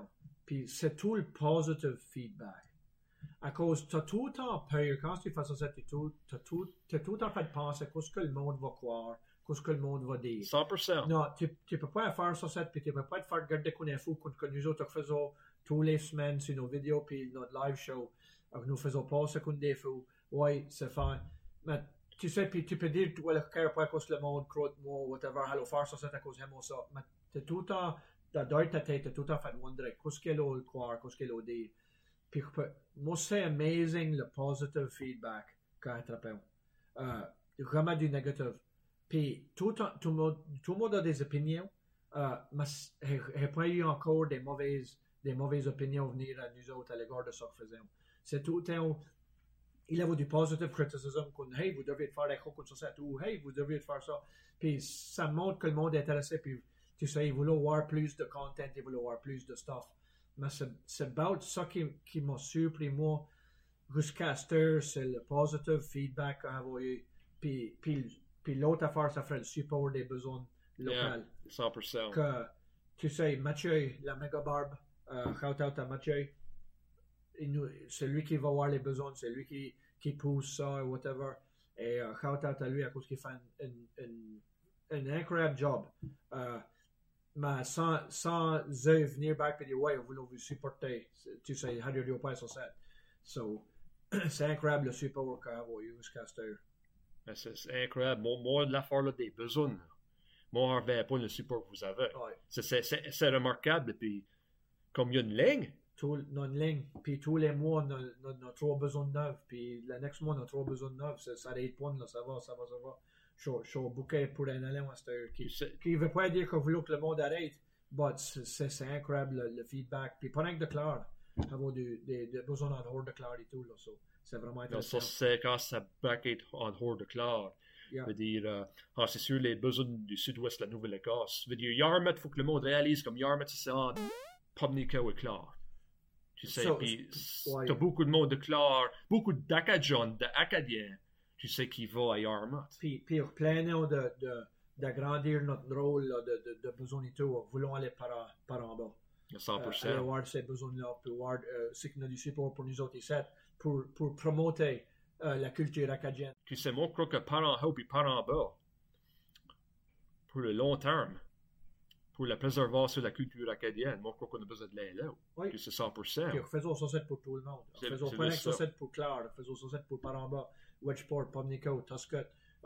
Puis c'est tout le positive feedback. À cause, tu as tout le temps peur, quand tu fais ça, tu as tout, t'as tout, t'as tout le temps fait penser à ce que le monde va croire, ce que le monde va dire. 100%. Non, tu ne peux pas faire ça, ça, puis tu ne peux pas te faire garder qu'on est fou, que, nous autres faisons tous les semaines sur nos vidéos, puis notre live show, que nous faisons pas ce qu'on est fou. Oui, c'est fin. Mais tu sais, puis tu peux dire, ouais, le cœur pas à cause le monde croit moi, whatever, allô, faire ça, c'est à cause de moi, ça. Mais tu tout le temps, ta tête, tu tout temps fait wonder, qu'est-ce qu'elle a croire, qu'est-ce qu'elle a dire. Puis moi, c'est amazing le positive feedback qu'on attrape. Euh, vraiment du négatif. Puis tout, tout, tout le monde a des opinions, euh, mais a pas eu encore des mauvaises, des mauvaises opinions venir à nous autres à l'égard de ça que faisons. C'est tout temps, il y avait du positive criticism, comme hey, vous devriez faire des comme ça, ou hey, vous devriez faire ça. Puis ça montre que le monde est intéressé, puis tu sais, ils veulent avoir plus de content, ils veulent avoir plus de stuff. Mais c'est about ça qui, qui m'a surpris, moi, jusqu'à cette c'est le positive feedback eu. Puis, puis, puis l'autre affaire, ça fait le support des besoins locaux. 100%. Que, tu sais, Mathieu, la méga barbe, euh, shout out à Mathieu, c'est lui qui va voir les besoins, c'est lui qui, qui pousse ça, whatever. Et euh, shout out à lui à cause qu'il fait un, un, un, un incroyable job. Euh, mais sans, sans eux venir back et dire, ouais, on voulait vous supporter. Tu sais, how do you pas ça? So, [CLEARS THROAT] c'est incroyable le support qu'on a eu jusqu'à cette heure. Ben, C'est incroyable. Moi, moi l'affaire là, des besoins, là. moi, je reviens pas le support que vous avez. Ouais. C'est- remarquable. Puis, comme il y a une ligne, tout, notre ligne, puis tous les mois, on a, on a- on a trois besoins de neuf, puis le next mois, on a trois besoins de neuf, ça, ça point, là, ça va, ça va, ça va. Je au bouquet pour un allant qui qui veut pas dire qu'on veut que le monde arrête, mais c'est- incroyable le, le feedback, puis pas rien que de clair, avoir des, des, des besoins en dehors de clair et tout, là, so, c'est vraiment intéressant. ça, c'est quand ça bracket en dehors de clair. Yeah. Je veux dire, euh, ah, c'est sûr, les besoins du sud-ouest de la Nouvelle-Écosse. Je veux dire, Yarmouth, il faut que le monde réalise comme Yarmouth, c'est en Pomnico et Clark. Tu sais, Ça, puis ouais. t'as beaucoup de monde de Clark, beaucoup d'Acadiens, d'Acadiens, tu sais, qui vont à Yarmouth. Puis, puis replanons de, de, d'agrandir notre rôle là, de, de, de besoin et tout. Voulons aller par, en- par en bas. Euh, 100%. aller voir ces besoins-là, puis voir euh, ce qu'on a du support pour nous autres ici, pour, pour promouvoir euh, la culture acadienne. Tu sais, moi, je crois que par en haut puis par en bas, pour le long terme, pour la préservation de la culture acadienne, moi, je crois qu'on a besoin de l'aide là. Oui. Que c'est 100%. Puis faisons ça pour tout le monde. C'est- Faisons c'est pas ça. pour Clare, faisons ça pour Paramba, Wedgeport, Pomnico, Tuscot,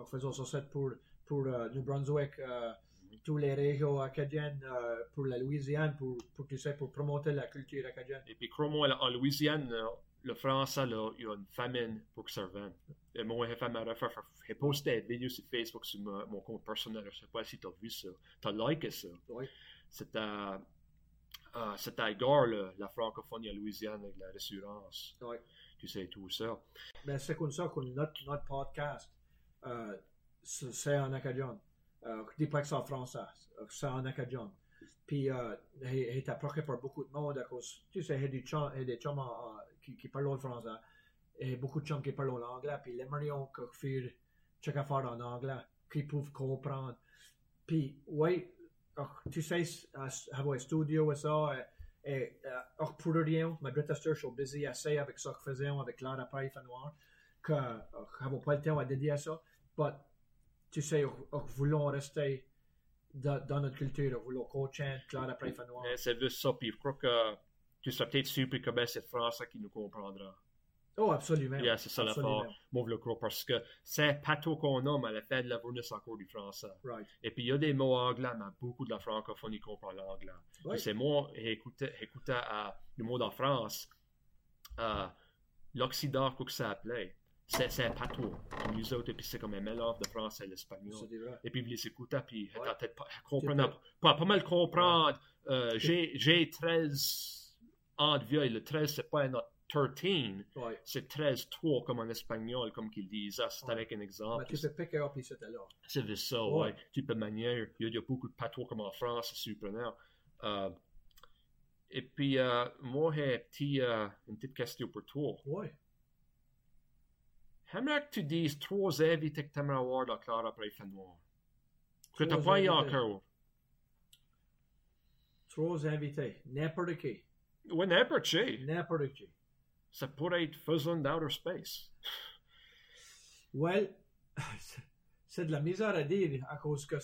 faisons ça pour, pour euh, New Brunswick, euh, tous les régions acadiennes, euh, pour la Louisiane, pour, pour, tu sais, pour promouvoir la culture acadienne. Et puis, crois-moi, là, en Louisiane, là, le français, là, il y a une famine pour que ça revienne. Et moi, j'ai fait ma recherche. J'ai posté une vidéo sur Facebook sur ma- mon compte personnel. Je sais pas si tu as vu ça. Tu as liké ça? Oui. C'était euh, c'était à Gare, là, la francophonie en Louisiane avec la réassurance. Oui. Tu sais, tout ça. Ben, c'est comme ça que notre, notre podcast, euh, c'est c'est en acadien. Euh, dis pas que c'est en français, euh, c'est en acadien. Puis, euh, il il est approché par beaucoup de monde à tu sais, il y a des chums, des chums en- qui, qui parlent le français, et beaucoup de chums qui parlent l'anglais, puis les aimerions que faire chaque affaire en anglais, qu'ils peuvent comprendre. Puis, oui, euh, tu sais, avoir un studio et ça, et, euh, pour rien, ma suis busy assez avec ça que faisions avec après il fait noir, que euh, je n'avais pas le temps à dédier à ça. Mais, tu sais, nous voulons rester dans, notre culture, voulons coacher fait noir. Mais c'est juste ça. Puis, je crois que tu seras peut-être surpris comment c'est français qui nous comprendra. Oh, absolument. Yeah, c'est ça. Moi, je le crois parce que c'est pato qu'on a, mais à la fin de la journée, c'est encore du français. Right. Et puis, il y a des mots anglais, mais beaucoup de la francophonie comprend l'anglais. Puis C'est moi, j'écoutais, j'écoutais à le mot en France, l'Occident, quoi que ça appelait. C'est, un pato. Nous autres, et puis c'est comme un mélange de français et l'espagnol. Et puis, vous les écoutez, puis Ouais. peut-être pas, pas, pas mal comprendre. Euh, j'ai, j'ai 13 ans de vieille. Le 13, c'est pas un autre 13 Ouais. c'est 13-3 comme en espagnol, comme qu'ils disent. Ah, c'est Ouais. avec un exemple. Mais tu peux picker up ici, là. C'est ça, Ouais. ouais. Tu peux manier. Il y, a, beaucoup de patois comme en France, c'est surprenant. Euh, et puis, euh, moi, j'ai un petit, euh, une petite question pour toi. Ouais. J'aimerais que tu dises trois invités que tu aimerais avoir dans Claire après le noir. Que tu n'as pas eu encore. Trois invités. N'importe qui. Ouais, n'importe qui. N'importe qui. Ça pourrait être faisant d'outer space. Well, [SIGHS] c'est de la misère à dire à cause que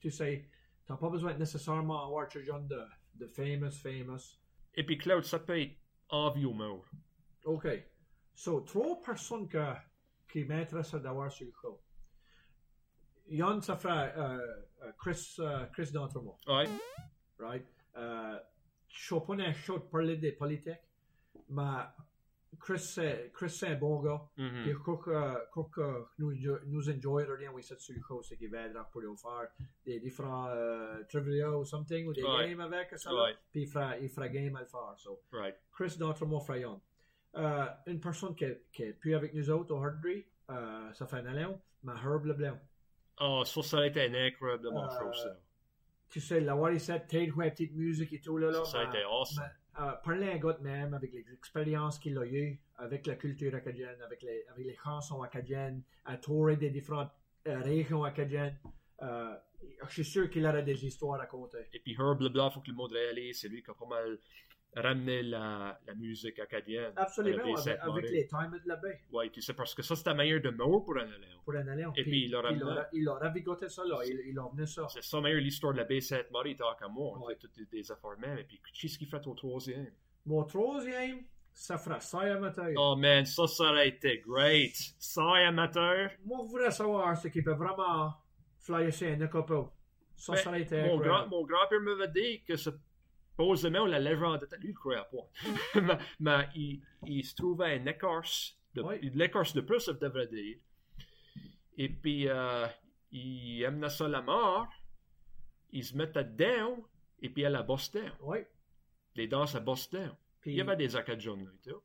tu sais, t'as pas besoin nécessairement avoir ce genre de, de famous, famous. Et puis, Claude, ça peut être envie mort. OK. So, trois personnes que, qui m'intéressent d'avoir sur le show. Yann, ça fera euh, euh, Chris, euh, Chris D'Entremont, Ouais. right? Euh, je suis pas show de parler des politiques, mais Chris, c'est Chris, c'est un bon gars. Mhm. Puis crois que, crois que nous, nous sur le show, c'est qu'il va être pour nous faire des différents euh, trivia ou something, ou des Ouais. games avec ça. Ouais. Puis il fera, il fera game à le faire. So. Right. Chris D'Entremont Frayon. Euh, une personne qui, qui est plus avec nous autres au Hardry, euh, ça fait un an, mais Herb Leblanc. Oh, ça, ça a été un incroyablement Euh, show, ça. Tu sais, l'avoir ici, jouer la petite musique et tout là. là Ça, ça a été awesome. mais, euh, parler à un gars de même avec les expériences qu'il a eues, avec la culture acadienne, avec les, chansons acadiennes, à tourer des différentes euh, régions acadiennes. Euh, je suis sûr qu'il aurait des histoires à raconter. Et puis Herb Leblanc, il faut que le monde réalise, c'est lui qui a pas mal ramené la, la musique acadienne. Absolument, avec, les Time de la baie, tu sais, parce que ça, c'était la meilleure demeure pour un élément. pour un alliance. Et puis, il a ramené- il a, il a ravigoté ça, là. Il, il a venu ça. C'est ça, meilleure l'histoire de la baie Sainte-Marie, tant qu'à moi. Ouais. Toutes des, des affaires même. Et puis, qu'est-ce qu'il fait au troisième? Mon troisième, ça fera ça amateur. Oh man, ça, ça aurait été great. Ça, amateur. Moi, je voudrais savoir ce qui peut vraiment flyer chez un couple. Ça, Ben, ça aurait été Mon, grand, mon grand-père m'avait dit que supposément la légende était. Lui, il croyait pas. mais mais il, il se trouvait une écorce. De, Oui. L'écorce de plus, ça devrait dire. Et puis, euh, il amenait ça à la mort. Il se mettait dedans. Et puis, elle a Boston. Oui. Les danses à Boston. Puis, Il y avait des Acadiens là et tout.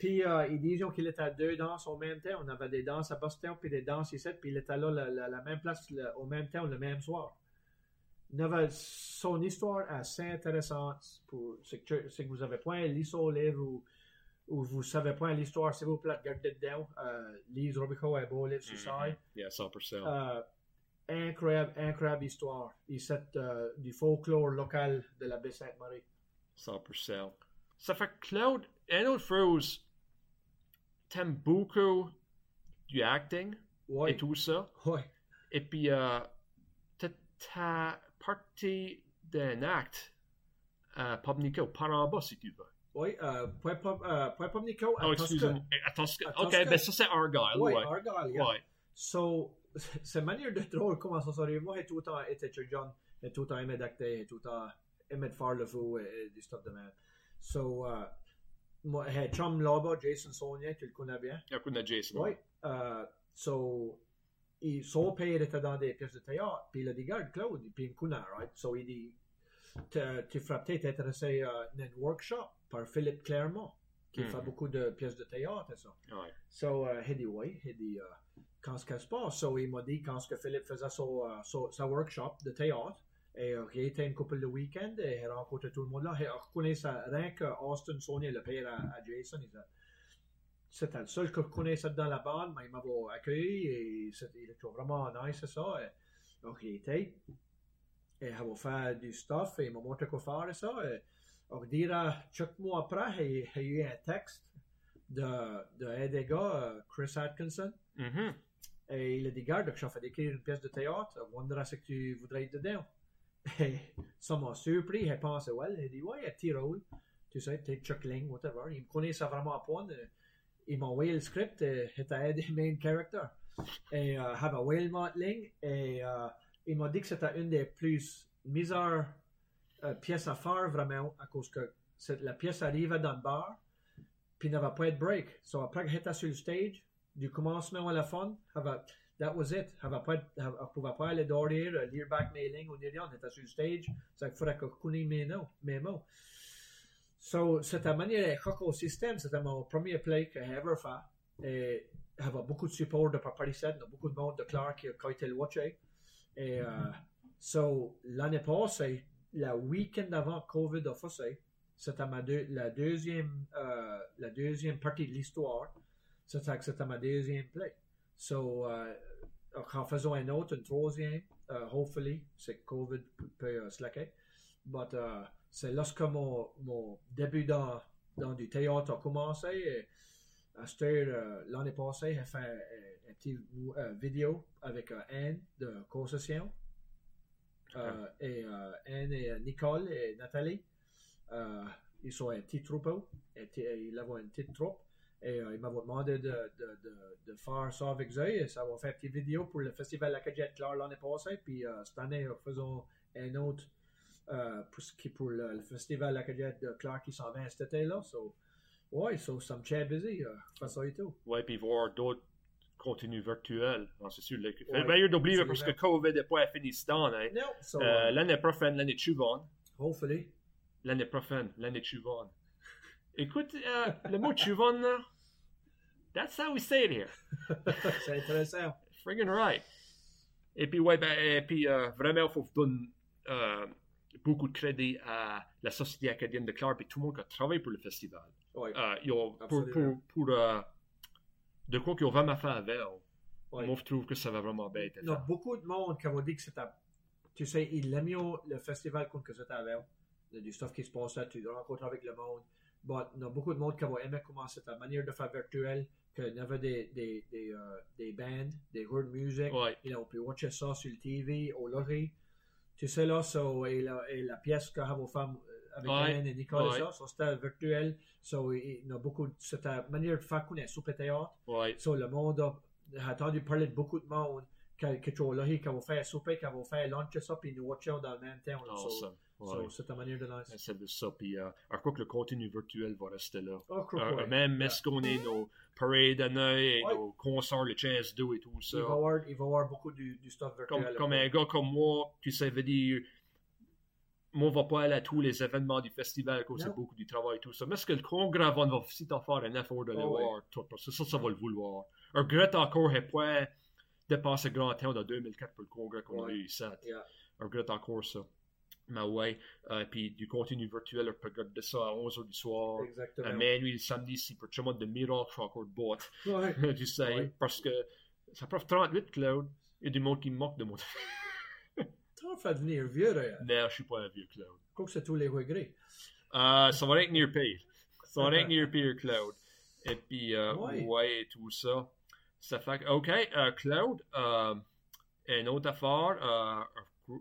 puis euh, ils disaient qu'il était à deux danses au même temps. On avait des danses à Boston, puis des danses ici, puis il était là, la, la- la même place, le- au même temps, le même soir. Nouvelle- son histoire est assez intéressante. Pour, c'est, que, c'est que vous avez point l'histoire au livre ou, ou vous savez point l'histoire, s'il vous plaît, gardez dedans. Euh, Lise Robico est beau livre sur ça. Yeah, 100%. Euh, incroyable, incroyable histoire. Il c'est euh, du folklore local de la baie Sainte-Marie. 100%. Ça fait que Claude, une autre chose, t'aimes beaucoup du acting Oui, et tout ça. oui, Et puis, euh, t'as partie d'un acte à Pubnico, par en bas si tu veux. oui. Euh, point, Pub- euh, point Pubnico à Oh, Tosca. excusez-moi. À Tosca. À Ok, ben ça c'est Argyle. Oui, Ouais. Argyle, yeah. Ouais. So, [LAUGHS] c'est manière de drôle comment ça s'arrive. Moi, j'ai tout le temps été très jeune, j'ai tout le temps aimé d'acter, j'ai tout le temps aimé de faire le fou et, et du stuff de même. So, uh, moi, j'ai chum là-bas, Jason Sonia, tu le connais bien. Coup de Jason. Oui. Uh, so, il, son père était dans des pièces de théâtre, puis il a dit, garde Claude, puis il me connaît, right? So, il dit, tu ferais peut-être intéressé à un workshop par Philippe Clermont, qui Mhm. fait beaucoup de pièces de théâtre et ça. Ouais. So, uh, j'ai dit oui. J'ai dit, uh, quand ce que se passe? So, il m'a dit quand ce que Philippe faisait son, uh, son- sa workshop de théâtre. Et uh, il était une couple de week-ends et il rencontré tout le monde là. Il reconnaissait rien que Austin Sonia, le père à, à Jason. Il disait, c'était le seul que je connaissais dans la bande, mais il m'avait accueilli et c'était il était vraiment nice et ça. Et, donc, il était. Et il avait fait du stuff et il m'a montré quoi faire et ça. Et, on dirait, quelques mois après, il il y a eu un texte de, de un des gars, euh, Chris Atkinson. Mhm. Et il a dit, garde, je train d'écrire une pièce de théâtre, je wonder ce que tu voudrais être dedans. Et ça m'a surpris, il a pensé, well, il a dit, ouais, il y a un petit rôle, tu sais, peut-être chuckling, whatever. Il me connaissait vraiment à point. euh, Il m'a envoyé le script, et c'était un des main characters. Et euh, avait Whale Mottling, et euh, il m'a dit que c'était une des plus misères euh, pièces à faire, vraiment, à cause que la pièce arrivait dans le bar, puis n'avait pas de break. So après que j'étais sur le stage, du commencement à la fin, avait, that was it. J'avais j'avais- je pouvais pas aller euh, lire back lignes ou ni rien. On sur le stage, ça qu'il faudrait que je connaisse mes mots. So, une manière système. C'était mon premier play que j'ai ever fait. Et j'avais beaucoup de support de par Paris 7, beaucoup de monde de Clark qui a été le watcher. Et, euh, so, l'année passée, la week-end avant COVID a passé, c'était ma deux- la deuxième, euh, la deuxième partie de l'histoire. C'était c'était ma deuxième play. So, euh, en faisant un autre, une troisième, euh, hopefully, c'est COVID peut, peut euh, slacker. But, euh, c'est lorsque mon, mon début dans, dans du théâtre a commencé. Et euh, l'année passée, j'ai fait un, un petit euh, vidéo avec euh, Anne de concession. Euh, et euh, Anne et euh, Nicole et Nathalie. Euh, ils sont un petit troupeau. Ils avaient une petite troupe. Et euh, ils m'avaient demandé de, de, de, de faire ça avec eux. Et ça va faire une petite vidéo pour le Festival de Clare l'année passée. Puis euh, cette année, nous faisons un autre euh, pour, qui- pour le, le Festival Acadien de Clare qui s'en vient cet été-là. So, ouais, so, ça me tient busy. Euh, faire ça et tout. Ouais, puis voir d'autres contenus virtuels. Non, c'est sûr. Le... Ouais, meilleur d'oublier parce que. COVID n'est pas fini ce temps. Hein. No, so, Euh, euh, l'année prochaine, l'année suivante. hopefully. L'année prochaine, l'année suivante. Écoute, euh, le mot suivant, là, that's how we say it here. [LAUGHS] c'est intéressant. Friggin' right. Et puis, ouais, ben, et puis euh, vraiment, il faut donner euh, beaucoup de crédit à la Société acadienne de Clark et tout le monde qui a travaillé pour le festival. Ouais, Euh, ils ont- pour, pour, Absolument. pour, euh, de quoi qu'ils ont vraiment fait avec. ouais. Moi, je trouve que ça va vraiment bien Il y a beaucoup de monde qui m'a dit que c'était. Tu sais, il aime mieux le festival qu'on que c'était avant. Il y a du stuff qui se passait, tu rencontres avec le monde. But il y a beaucoup de monde qui va aimer comment c'était la manière de faire virtuel, qu'il y avait des, des, des, euh, des bands, des groupes de musique. Ouais. You know, on peut watcher ça sur le TV, au lorry. Tu sais là, so, et, la, pièce que j'avais fait euh, avec Ouais. Anne et Nicole Ouais. et ça, so, c'était virtuel. So, il y a beaucoup, de- c'était la manière de faire est super théâtre. Ouais. So, le monde a, a entendu parler de beaucoup de monde que, que tu as là, qui vont faire souper, qui vont faire lunch et ça, puis nous watcher dans le même temps. Awesome. so, Ouais. c'est ta manière de. C'est de ça. Puis, euh, je crois que le contenu virtuel va rester là. Oh, Euh, ouais. même est-ce qu'on est nos parades d'année et nos concerts, le Chance 2 et tout ça. Il va y avoir, il va y avoir beaucoup du, du stuff comme, virtuel. comme un gars comme moi, tu sais, veut dire, moi, on va pas aller à tous les événements du festival, parce que c'est beaucoup du travail et tout ça. Mais est-ce que le congrès va aussi t'en faire un effort de le Oh, ouais. voir, tout, parce que ça, ça va le vouloir. Regrette encore, j'ai pas dépensé grand temps en 2004 pour le congrès qu'on a eu ici. Regrette encore ça. Mais ouais, euh, puis du contenu virtuel, on peut regarder ça à 11h du soir. Exactement. À minuit, le samedi, si pour tout le monde de miracle, encore boîte. Ouais. [LAUGHS] tu sais, Ouais. parce que ça prend 38, Claude. Il y a du monde qui me moque de moi. [LAUGHS] T'en fait devenir vieux, Réal. non, je suis pas un vieux Claude. Quoi que c'est tous les regrets. Euh, ça va être near pire. Ça va être near pire, [LAUGHS] Claude. Et puis, euh, Ouais. ouais. et tout ça. Ça fait que, OK, euh, Claude, euh, une autre affaire,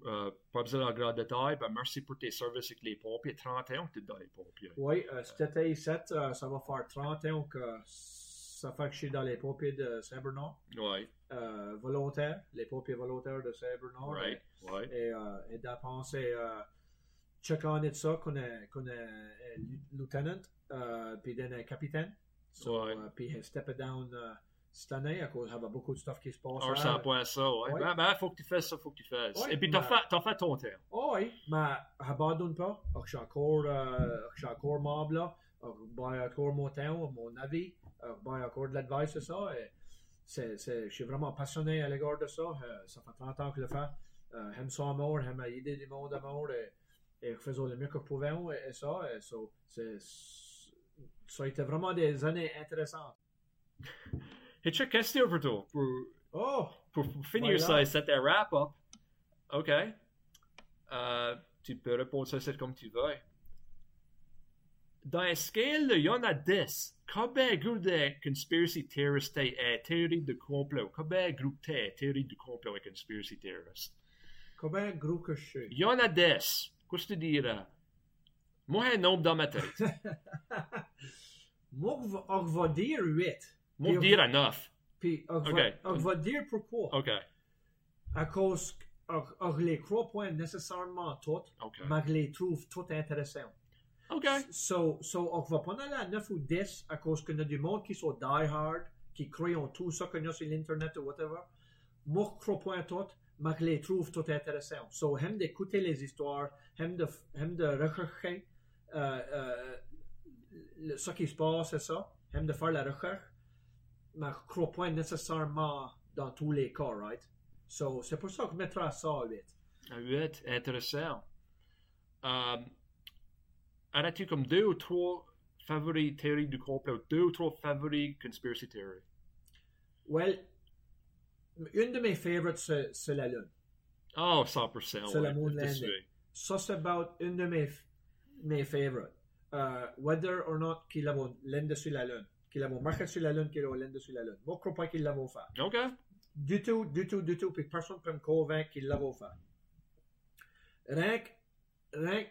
euh, pas besoin de grand détail, ben merci pour tes services avec les pompiers. 31 que tu dans les pompiers. Oui, euh, été ici, euh, ça va faire 30 ans que ça fait que je suis dans les pompiers de Saint-Bernard. Ouais, Euh, volontaires, les pompiers volontaires de Saint-Bernard. right, ouais. Et, euh, et d'avancer, euh, check on it ça, qu'on est, qu'on est lieutenant, puis d'un capitaine. So, euh, puis step down euh, cette année à cause il y a beaucoup de stuff qui se passe. Alors, ça point ça, ouais. Ouais. Ben, ben, faut que tu fasses ça, faut que tu fasses. Ouais, et puis, t'as ben- fait, fait ton terme. Oh oui, mais abandonne pas. Je suis encore, euh, je suis encore membre là. Je vais encore mon temps, mon avis. Vais encore de l'advice ça. Et c'est, c'est, je suis vraiment passionné à l'égard de ça. Euh, ça fait 30 ans que je le fais. Euh, j'aime ça à mort, j'aime aider du monde à mort. Et, et je faisais le mieux que je pouvais. Et, et ça, et c'est, ça a été vraiment des années intéressantes. [LAUGHS] Et check, question pour toi. Pour, Oh! pour, pour finir Voilà. ça, c'était wrap-up. OK. Euh, tu peux répondre ça c'est comme tu veux. Dans un scale de 1 à 10, combien gros de conspiracy theorist t'es euh, théorie de complot? Combien gros t'es théorie de complot et conspiracy theorist? Combien gros que je suis? 1 à 10, qu'est-ce que tu dirais? Moi, j'ai un nombre dans ma tête. [LAUGHS] Moi, je vais dire 8. Je Puis- dirais 9. Puis, je vais dire pourquoi. OK. à cause que je je les crois pas nécessairement toutes, OK. mais je les trouve toutes intéressantes. OK. So, so, on va pas aller à 9 ou 10 à cause qu'il y a du monde qui sont die hard, qui croient en tout ça y a sur l'internet ou whatever. Moi, je crois pas en tout, mais je les trouve toutes intéressantes. So, j'aime d'écouter les histoires, j'aime de, de rechercher euh, euh, le- ce qui se passe, c'est ça. J'aime de faire la recherche, mais je crois pas nécessairement dans tous les cas, right? So, c'est pour ça que je mettrai ça à 8. À 8, intéressant. Euh, As-tu comme deux ou trois favoris théories du complot, deux ou trois favoris conspiracy theory? Well, une de mes favorites, c'est la Lune. Oh, 100%. C'est ouais, la moon landing. Ça, c'est about une de mes, mes favorites. Uh, whether or not qu'il l'avons l'ende sur la Lune. Qu'il l'avons marqué sur la Lune, qu'il l'avons l'ende sur la Lune? Moi, je crois pas qu'il l'avons fait. OK. Du tout, du tout, du tout. Puis personne ne peut me convaincre qu'il l'avons fait. Rien que, rien que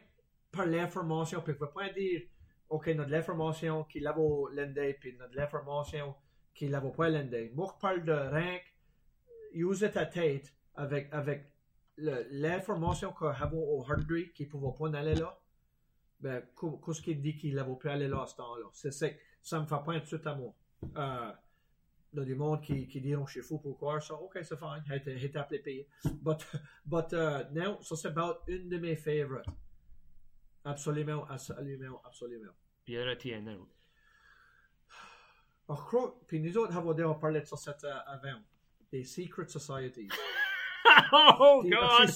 par l'information, puis je ne veux pas dire, OK, notre l'information qu'il l'avons l'ende, puis notre l'information qu'il l'avons pas l'ende. Moi, je parle de rien que user ta tête avec, avec l'information que avons au hardware qui ne pouvait pas aller là. Ben, qu'est-ce qu'il dit qu'il n'avait pu aller là à ce temps-là? C'est ça, ça me fait pas un suite à moi. Euh, il y a du monde qui, qui diront je suis fou pour croire ça. Ok, c'est fine. J'ai appelé payé. But, but uh, now, ça c'est about une de mes favorites. Absolument, absolument, absolument. Puis a tiens, un autre. Oh, je crois, puis nous autres avons déjà parlé de ça cet, euh, avant. Des secret societies. [LAUGHS] oh, God!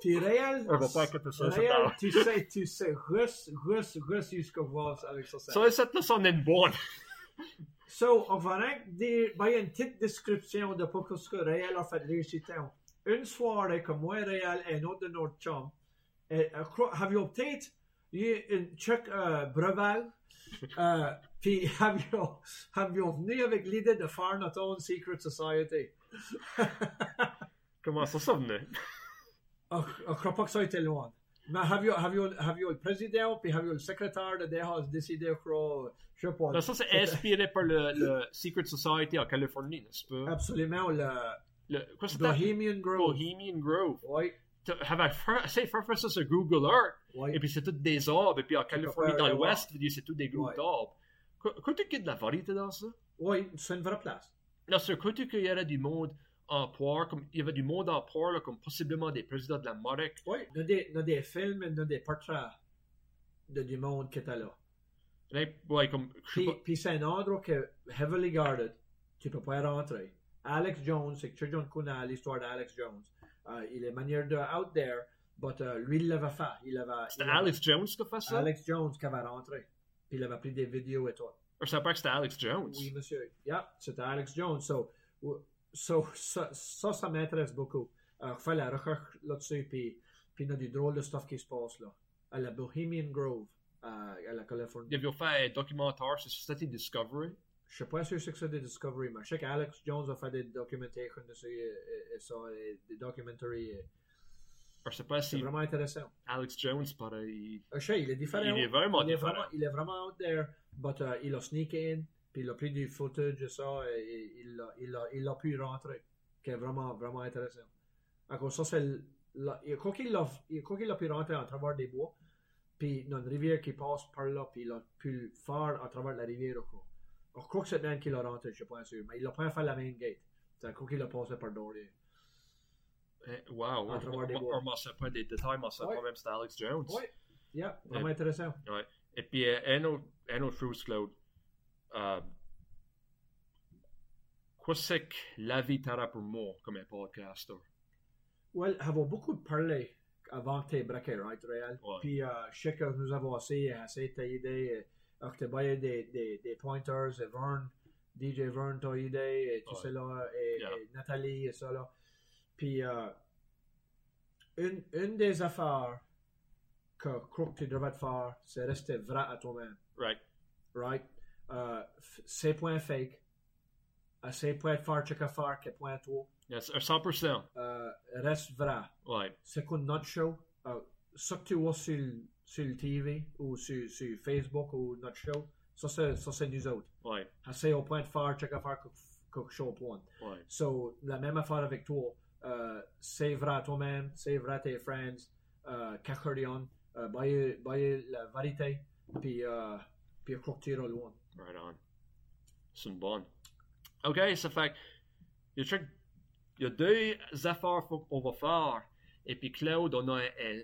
C'est Puis réel, On va pas écouter ça, c'est tu sais, tu sais, russe, russe, russe, jusqu'au voir avec ça. ça. Ça, cette leçon est bonne. [LAUGHS] So, on va dire, ben, il y a une petite description de pourquoi ce que Réal a fait temps. Une soirée que moi, Réal et un autre de notre chum, avions peut-être eu une check euh, breval, euh, [LAUGHS] puis avions, avions venu avec l'idée de faire notre own secret society? [LAUGHS] Comment ça, ça venait? Crois pas que ça a été loin. Mais avions, avions, avions le président, puis avions le secrétaire de DEHA? Décidé, je crois, je sais pas. Non, ça, c'est inspiré par le, le Secret Society en Californie, n'est-ce pas? Absolument, le Le, quoi? Bohemian Grove. Bohemian Grove. Oui, J'avais essayé de faire ça sur Google Earth, oui. et puis c'est tout des arbres, et puis en Californie, dans l'Ouest, c'est tout des groupes Ouais. d'arbres. Crois-tu qu'il y a de la variété dans ça? Oui, c'est une vraie place. Là, c'est crois-tu qu'il y aurait du monde? En poire, comme il y avait du monde en poire, là, comme possiblement des présidents de l'Amérique? Oui, il y a des, a des films, il y a des portraits de du monde qui était là. Là, Ouais, comme, Puis, c'est un endroit qui est heavily guarded. Tu peux pas y rentrer. Alex Jones, c'est que Children connaît l'histoire d'Alex Jones. Euh, il est manière de out there, but euh, lui, il l'avait fait. Il avait, C'était avait- Alex Jones qui a fait ça? Alex Jones qui avait rentré. Puis il avait pris des vidéos et tout. Je savais pas que c'était Alex Jones. Oui, monsieur. Yeah, c'était Alex Jones. So, so, ça, ça, ça m'intéresse beaucoup. Euh, faire la recherche là-dessus, puis, puis il y a du drôle de stuff qui se passe là. À la Bohemian Grove, à, à la Californie. Il avait fait un documentaire sur Society Discovery. Je sais pas si c'est des Discovery, mais je sais qu'Alex Jones a fait des documentations dessus et, et- et ça, et des documentaries. et Je sais pas C'est si vraiment intéressant. Alex Jones, pareil. Euh, Je sais, il est différent. Il est vraiment il est différent. vraiment, il est vraiment out there, but euh, il a sneaké in, puis il a pris du footage et ça, et, il, a, il, a, il a pu rentrer, qui est vraiment, vraiment intéressant. Alors ça, c'est, la- il- qu'il a, qu'il a pu rentrer à travers des bois, puis il y a une rivière qui passe par là, puis il a pu le faire à travers la rivière. Quoi. Alors, je crois que c'est même qui l'a rentré, je suis pas sûr, mais il a pas fait la main gate. C'est quoi qu'il a passé par Dorian. Eh, Wow, on m'en sait pas des détails, mais on sait Ouais. pas même c'était Alex Jones. Oui, yeah, vraiment intéressant. Et puis, euh, un autre, un autre chose, Claude. Euh, quoi c'est que la vie t'aura pour moi comme un podcaster? Well, avons beaucoup parlé avant que tu braqué, right, Réal? Ouais. Puis, euh, je sais que nous avons essayé, essayé de t'aider, euh, que tu as des, des, des pointers, et Vern, DJ Vern t'a aidé, et tout Ouais. là, et, Yeah. et Nathalie, et ça là. Puis, euh, une, une des affaires que Crook tu devrais faire, c'est rester vrai à toi-même, Right. right? Euh, c'est point fake. Euh, c'est point faire que faire, que point toi. Yes, à 100%. Euh, reste vrai. Ouais. c'est qu'on notre show? Ça que tu vois sur, sur le TV ou sur, sur Facebook ou notre show, ça c'est, ça c'est nous autres. Ouais. Assez au point de faire, check à faire quelque chose point. Ouais. So, la même affaire avec toi. Euh, c'est vrai toi-même, c'est vrai tes friends, euh, Cacardion, euh, la vérité, puis, euh, puis croire loin. Right on. C'est une bonne. OK, ça fait que il y a, il y a deux affaires qu'on va faire. Et puis, Claude, on a un, un-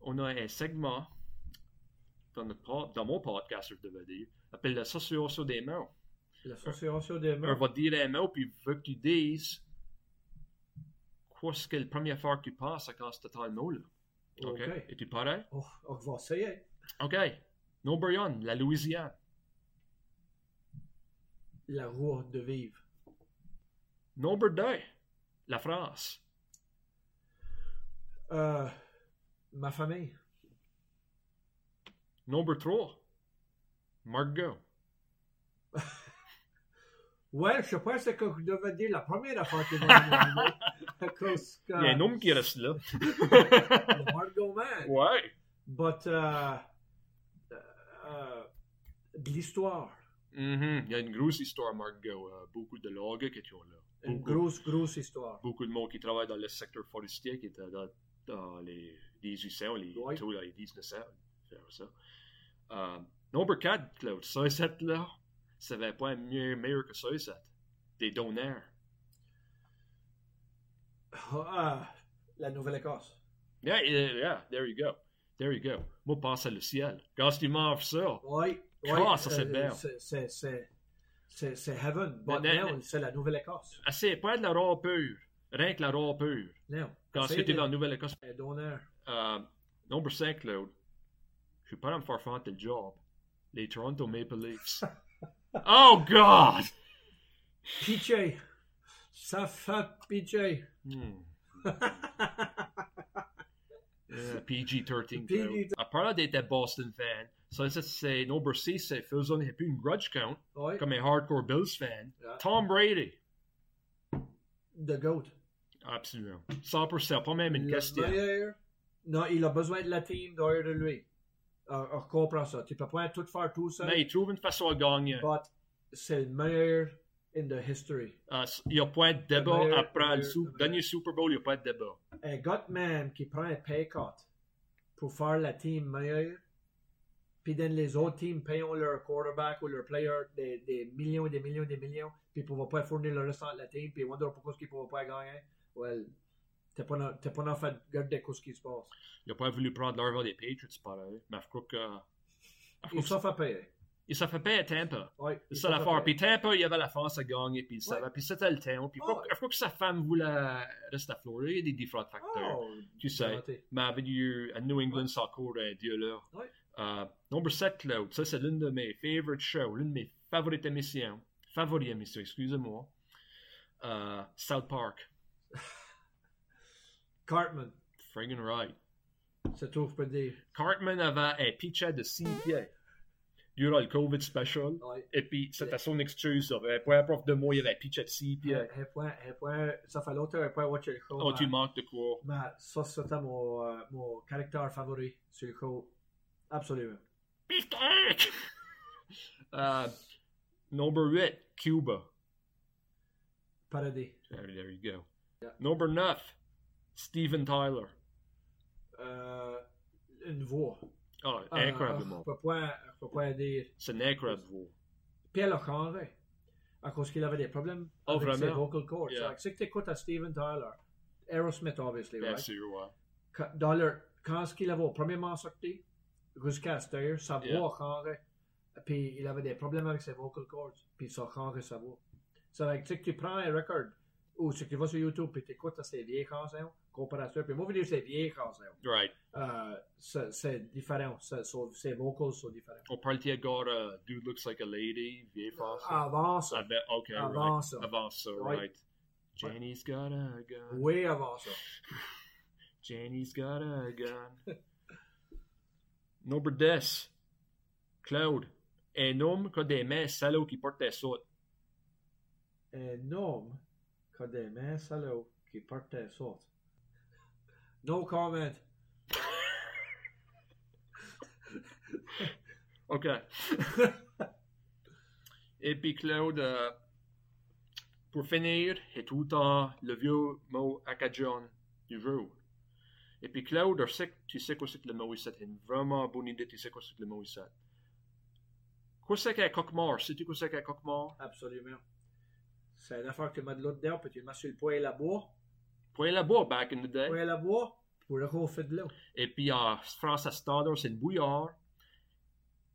on a un segment dans, notre pod- dans mon podcast, je devais dire, appelle l'association des mots. L'association des On mots. va dire un mot, puis il veut que tu dises quoi ce que le premier affaire que tu penses quand c'est le mot-là. OK? OK. Es-tu pareil? Oh, on va essayer. OK. Number one, la Louisiane. La roue de vivre. Number deux, la France. Euh, ma famille. Number 3, Margot. [LAUGHS] Ouais, je sais pas ce que je devais dire la première affaire que. [LAUGHS] À cause que Il y a un homme qui reste là. [LAUGHS] Margot Man. ouais. But, euh, euh, de l'histoire. Mhm. Il y a une grosse histoire, Margot. Euh, beaucoup de logs qui sont là. Une grosse, grosse histoire. beaucoup de monde qui travaillent dans le secteur forestier, qui étaient dans, dans les 1800, les, tout, les 1900. faire ça. Euh, number 4, Claude. Ça et 7 là, ça va pas être mieux, meilleur que ça et 7. Des donneurs. Ah, la Nouvelle-Écosse. Yeah, yeah, yeah, there you go. There you go. Moi, pense à le ciel. Quand tu m'offres ça, Oui. Ah, ça, c'est euh, bien. c'est- C'est heaven. Mais- c'est la Nouvelle-Écosse. c'est pas de la rampure. Rien que la rampure. Non. Quand des- dans la Nouvelle-Écosse? des donneurs. Euh, number 5, Claude. Je suis pas me faire faire le job. Les Toronto Maple Leafs. [LAUGHS] oh, God! PJ. Ça fait PJ. Hmm. [LAUGHS] Euh, PG-13. PG. À part d'être Boston fan, ça, ça, c'est number 6, c'est faisant un peu une grudge count, comme un hardcore Bills fan. Yeah. Tom Brady. The GOAT. Absolument. 100%, pas même une Le question. meilleur. Non, il a besoin de la team derrière de lui. On comprend ça. Tu peux pas tout faire tout seul. Mais il trouve une façon de gagner. But c'est le meilleur in the history. Il n'y a pas de débat meilleur- après le meilleur. dernier Super Bowl, il n'y a pas de débat. Un gars même qui prend un pay cut pour faire la team meilleure, puis les autres teams payent leur quarterback ou leur player des, des millions et des millions et des millions, puis ils ne pouvaient pas fournir le restant de la team, puis ils wonder pourquoi ils ne pouvaient pas gagner. Well, t'es pas dans- t'es pas en fait garder ce qui se passe. Il n'a pas voulu prendre l'argent des Patriots, pareil. Mais je crois que. je crois que- sont fait payer. Et ça fait pas à Tampa. Ouais, C'est ça l'affaire. Puis Tampa, il y avait la France à gagner, puis il savait. Ouais. Puis c'était le temps. Puis ouais. pourquoi que sa femme voulait rester à Floride? Il y a des différents facteurs. Oh, tu sais. Mais avec eu à New England Soccer, un dieu là. Euh, number 7, Claude. Ça, c'est l'une de mes favorite shows, l'une de mes favorites émissions. Favorites émissions, excusez-moi. Euh, South Park. [LAUGHS] Cartman, Friggin' right. c'est tout, je peux dire. Cartman avait un pitchet de 6 pieds durant le COVID special. Ouais. Et puis, c'était son excuse. ça. Euh, un prof de moi, il y avait un pitchet de 6 pieds. Un- un point, un point, ça fait longtemps je pas watché le show. Oh, tu manques de quoi? mais ça, c'était mon, euh, mon caractère favori sur le show. Absolument. Beefcake! [LAUGHS] uh, number 8, Cuba. Paradis. There, there you go. Yeah. Number 9, Steven Tyler. Euh, une voix. Oh, Euh, incroyablement. Je peux pas, je peux pas dire. C'est une incroyable voix. Pierre le changé. À cause qu'il avait des problèmes Oh, avec ses vraiment? vocal cords. Yeah. Like, si tu écoutes à Steven Tyler, Aerosmith, obviously, Bien right? sûr, ouais. Quand- Dans leur, quand ce qu'il avait au premièrement sorti, jusqu'à cette heure, sa Yeah. voix changeait. Puis il avait des problèmes avec ses vocal cords. Puis ça changeait sa voix. C'est sais que tu prends un record ou si tu vas sur YouTube et tu écoutes ces vieilles chansons, ça. Puis moi, je ces vieilles chansons. Right. Euh, c'est différent. Ses vocals sont différents. On parle gars, uh, Dude Looks Like a Lady, vieille français. Avant ça. Avant- ok, Avant right. ça. Avant ça, Right. right. Jenny's got a gun. Oui, avant ça. [LAUGHS] Jenny's got a gun. [LAUGHS] Number 10, Claude. Un homme qui a qui porte des sautes. Un homme qui a qui porte des sautes. No comment. [LAUGHS] OK. [LAUGHS] Et puis Claude, euh, pour finir, et tout le temps le vieux mot acadian du jour. Et puis Claude, je sais que tu sais quoi c'est que le. C'est une vraiment bonne idée, tu sais quoi c'est que le ici. Quoi c'est qu'un coq-mort? Sais-tu quoi c'est qu'un coq-mort? Absolument. C'est une affaire que tu mets de l'autre dedans, puis tu le mets sur le poêle à bois. Point là-bas, back in the day. Poêle à bois, pour le refaire de l'eau. Et puis en France, standard, c'est une bouillard.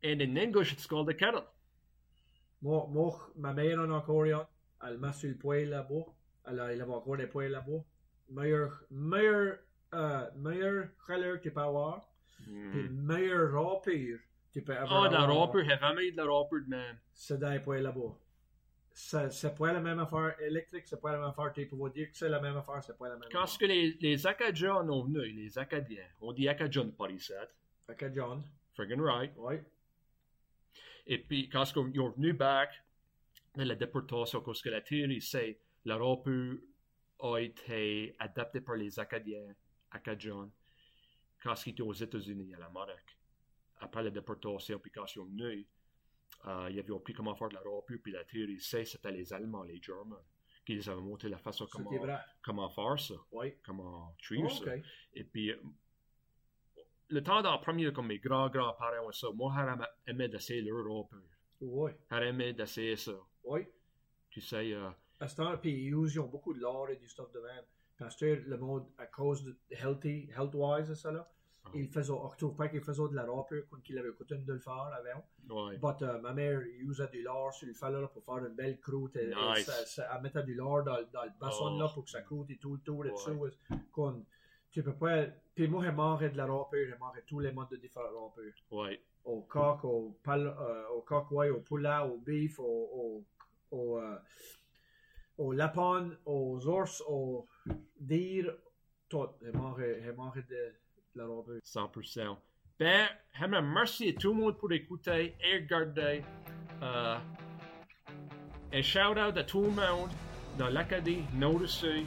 And in English, it's called a kettle. Moi, moi, ma mère en a encore une. Elle met sur le poêle à bois. Elle, elle avait encore des poêles à bois. Meilleur, meilleur, euh, meilleur chaleur que tu peux avoir. Puis meilleur râpure tu peux avoir. Hmm. Ah, de la râpure, j'ai jamais eu de la râpure de même. C'est dans les poêles à bois. C'est pas la même affaire électrique, c'est pas la même affaire. Tu peux dire que c'est la même affaire, c'est pas la même Quand affaire. que les, les Acadiens ont venu, les Acadiens, on dit Acadian pas ici, John, friggin' right. oui. Et puis quand ce qu'ils ont venu back de la déportation, parce que la théorie c'est la râpure a été adaptée par les Acadiens, Acadiens, quand ils étaient aux États-Unis, à l'Amérique. Après la déportation, puis quand ils sont venus, euh, ils avaient appris comment faire de la râpure, puis la théorie c'est c'était les Allemands, les Germans, qui les avaient montré la façon comment, comment faire ça, Oui. comment tuer ça. Ok. Et puis, le temps le premier, comme mes grands-grands-parents ont ça, moi, j'ai aimé d'essayer leur râpure. Oui. J'ai aimé d'essayer ça. Oui. Tu sais, euh, À ce temps, puis ils ont beaucoup de l'or et du stuff de même. Parce que le monde, à cause de healthy, health-wise, et ça là, Ah. ils faisaient, on retrouve pas qu'ils faisaient de la râpure quand il avait coûté de le faire avant. ouais. But euh, ma mère, il usait du lard sur le là, pour faire une belle croûte. Et, et Nice. ça- ça- elle mettait du lard dans, dans le basson Oh. là pour que ça croûte et tout le tour et Ouais. tout. Qu'on- tu peux pas. Puis moi, j'ai mangé de la râpure, j'ai mangé tous les modes de différentes râpures. Ouais. Au coq, au, pal, euh, au coq, ouais, au poulet, au beef, au, au, au, euh, au lapin, aux ours, aux deer, tout. J'ai mangé de, la râpure. 100%. Ben, j'aimerais remercier tout le monde pour écouter et regarder. Un shout-out à tout le monde dans l'Acadie, Nord-Sud.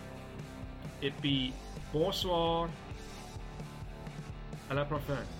Et puis, bonsoir. À la prochaine.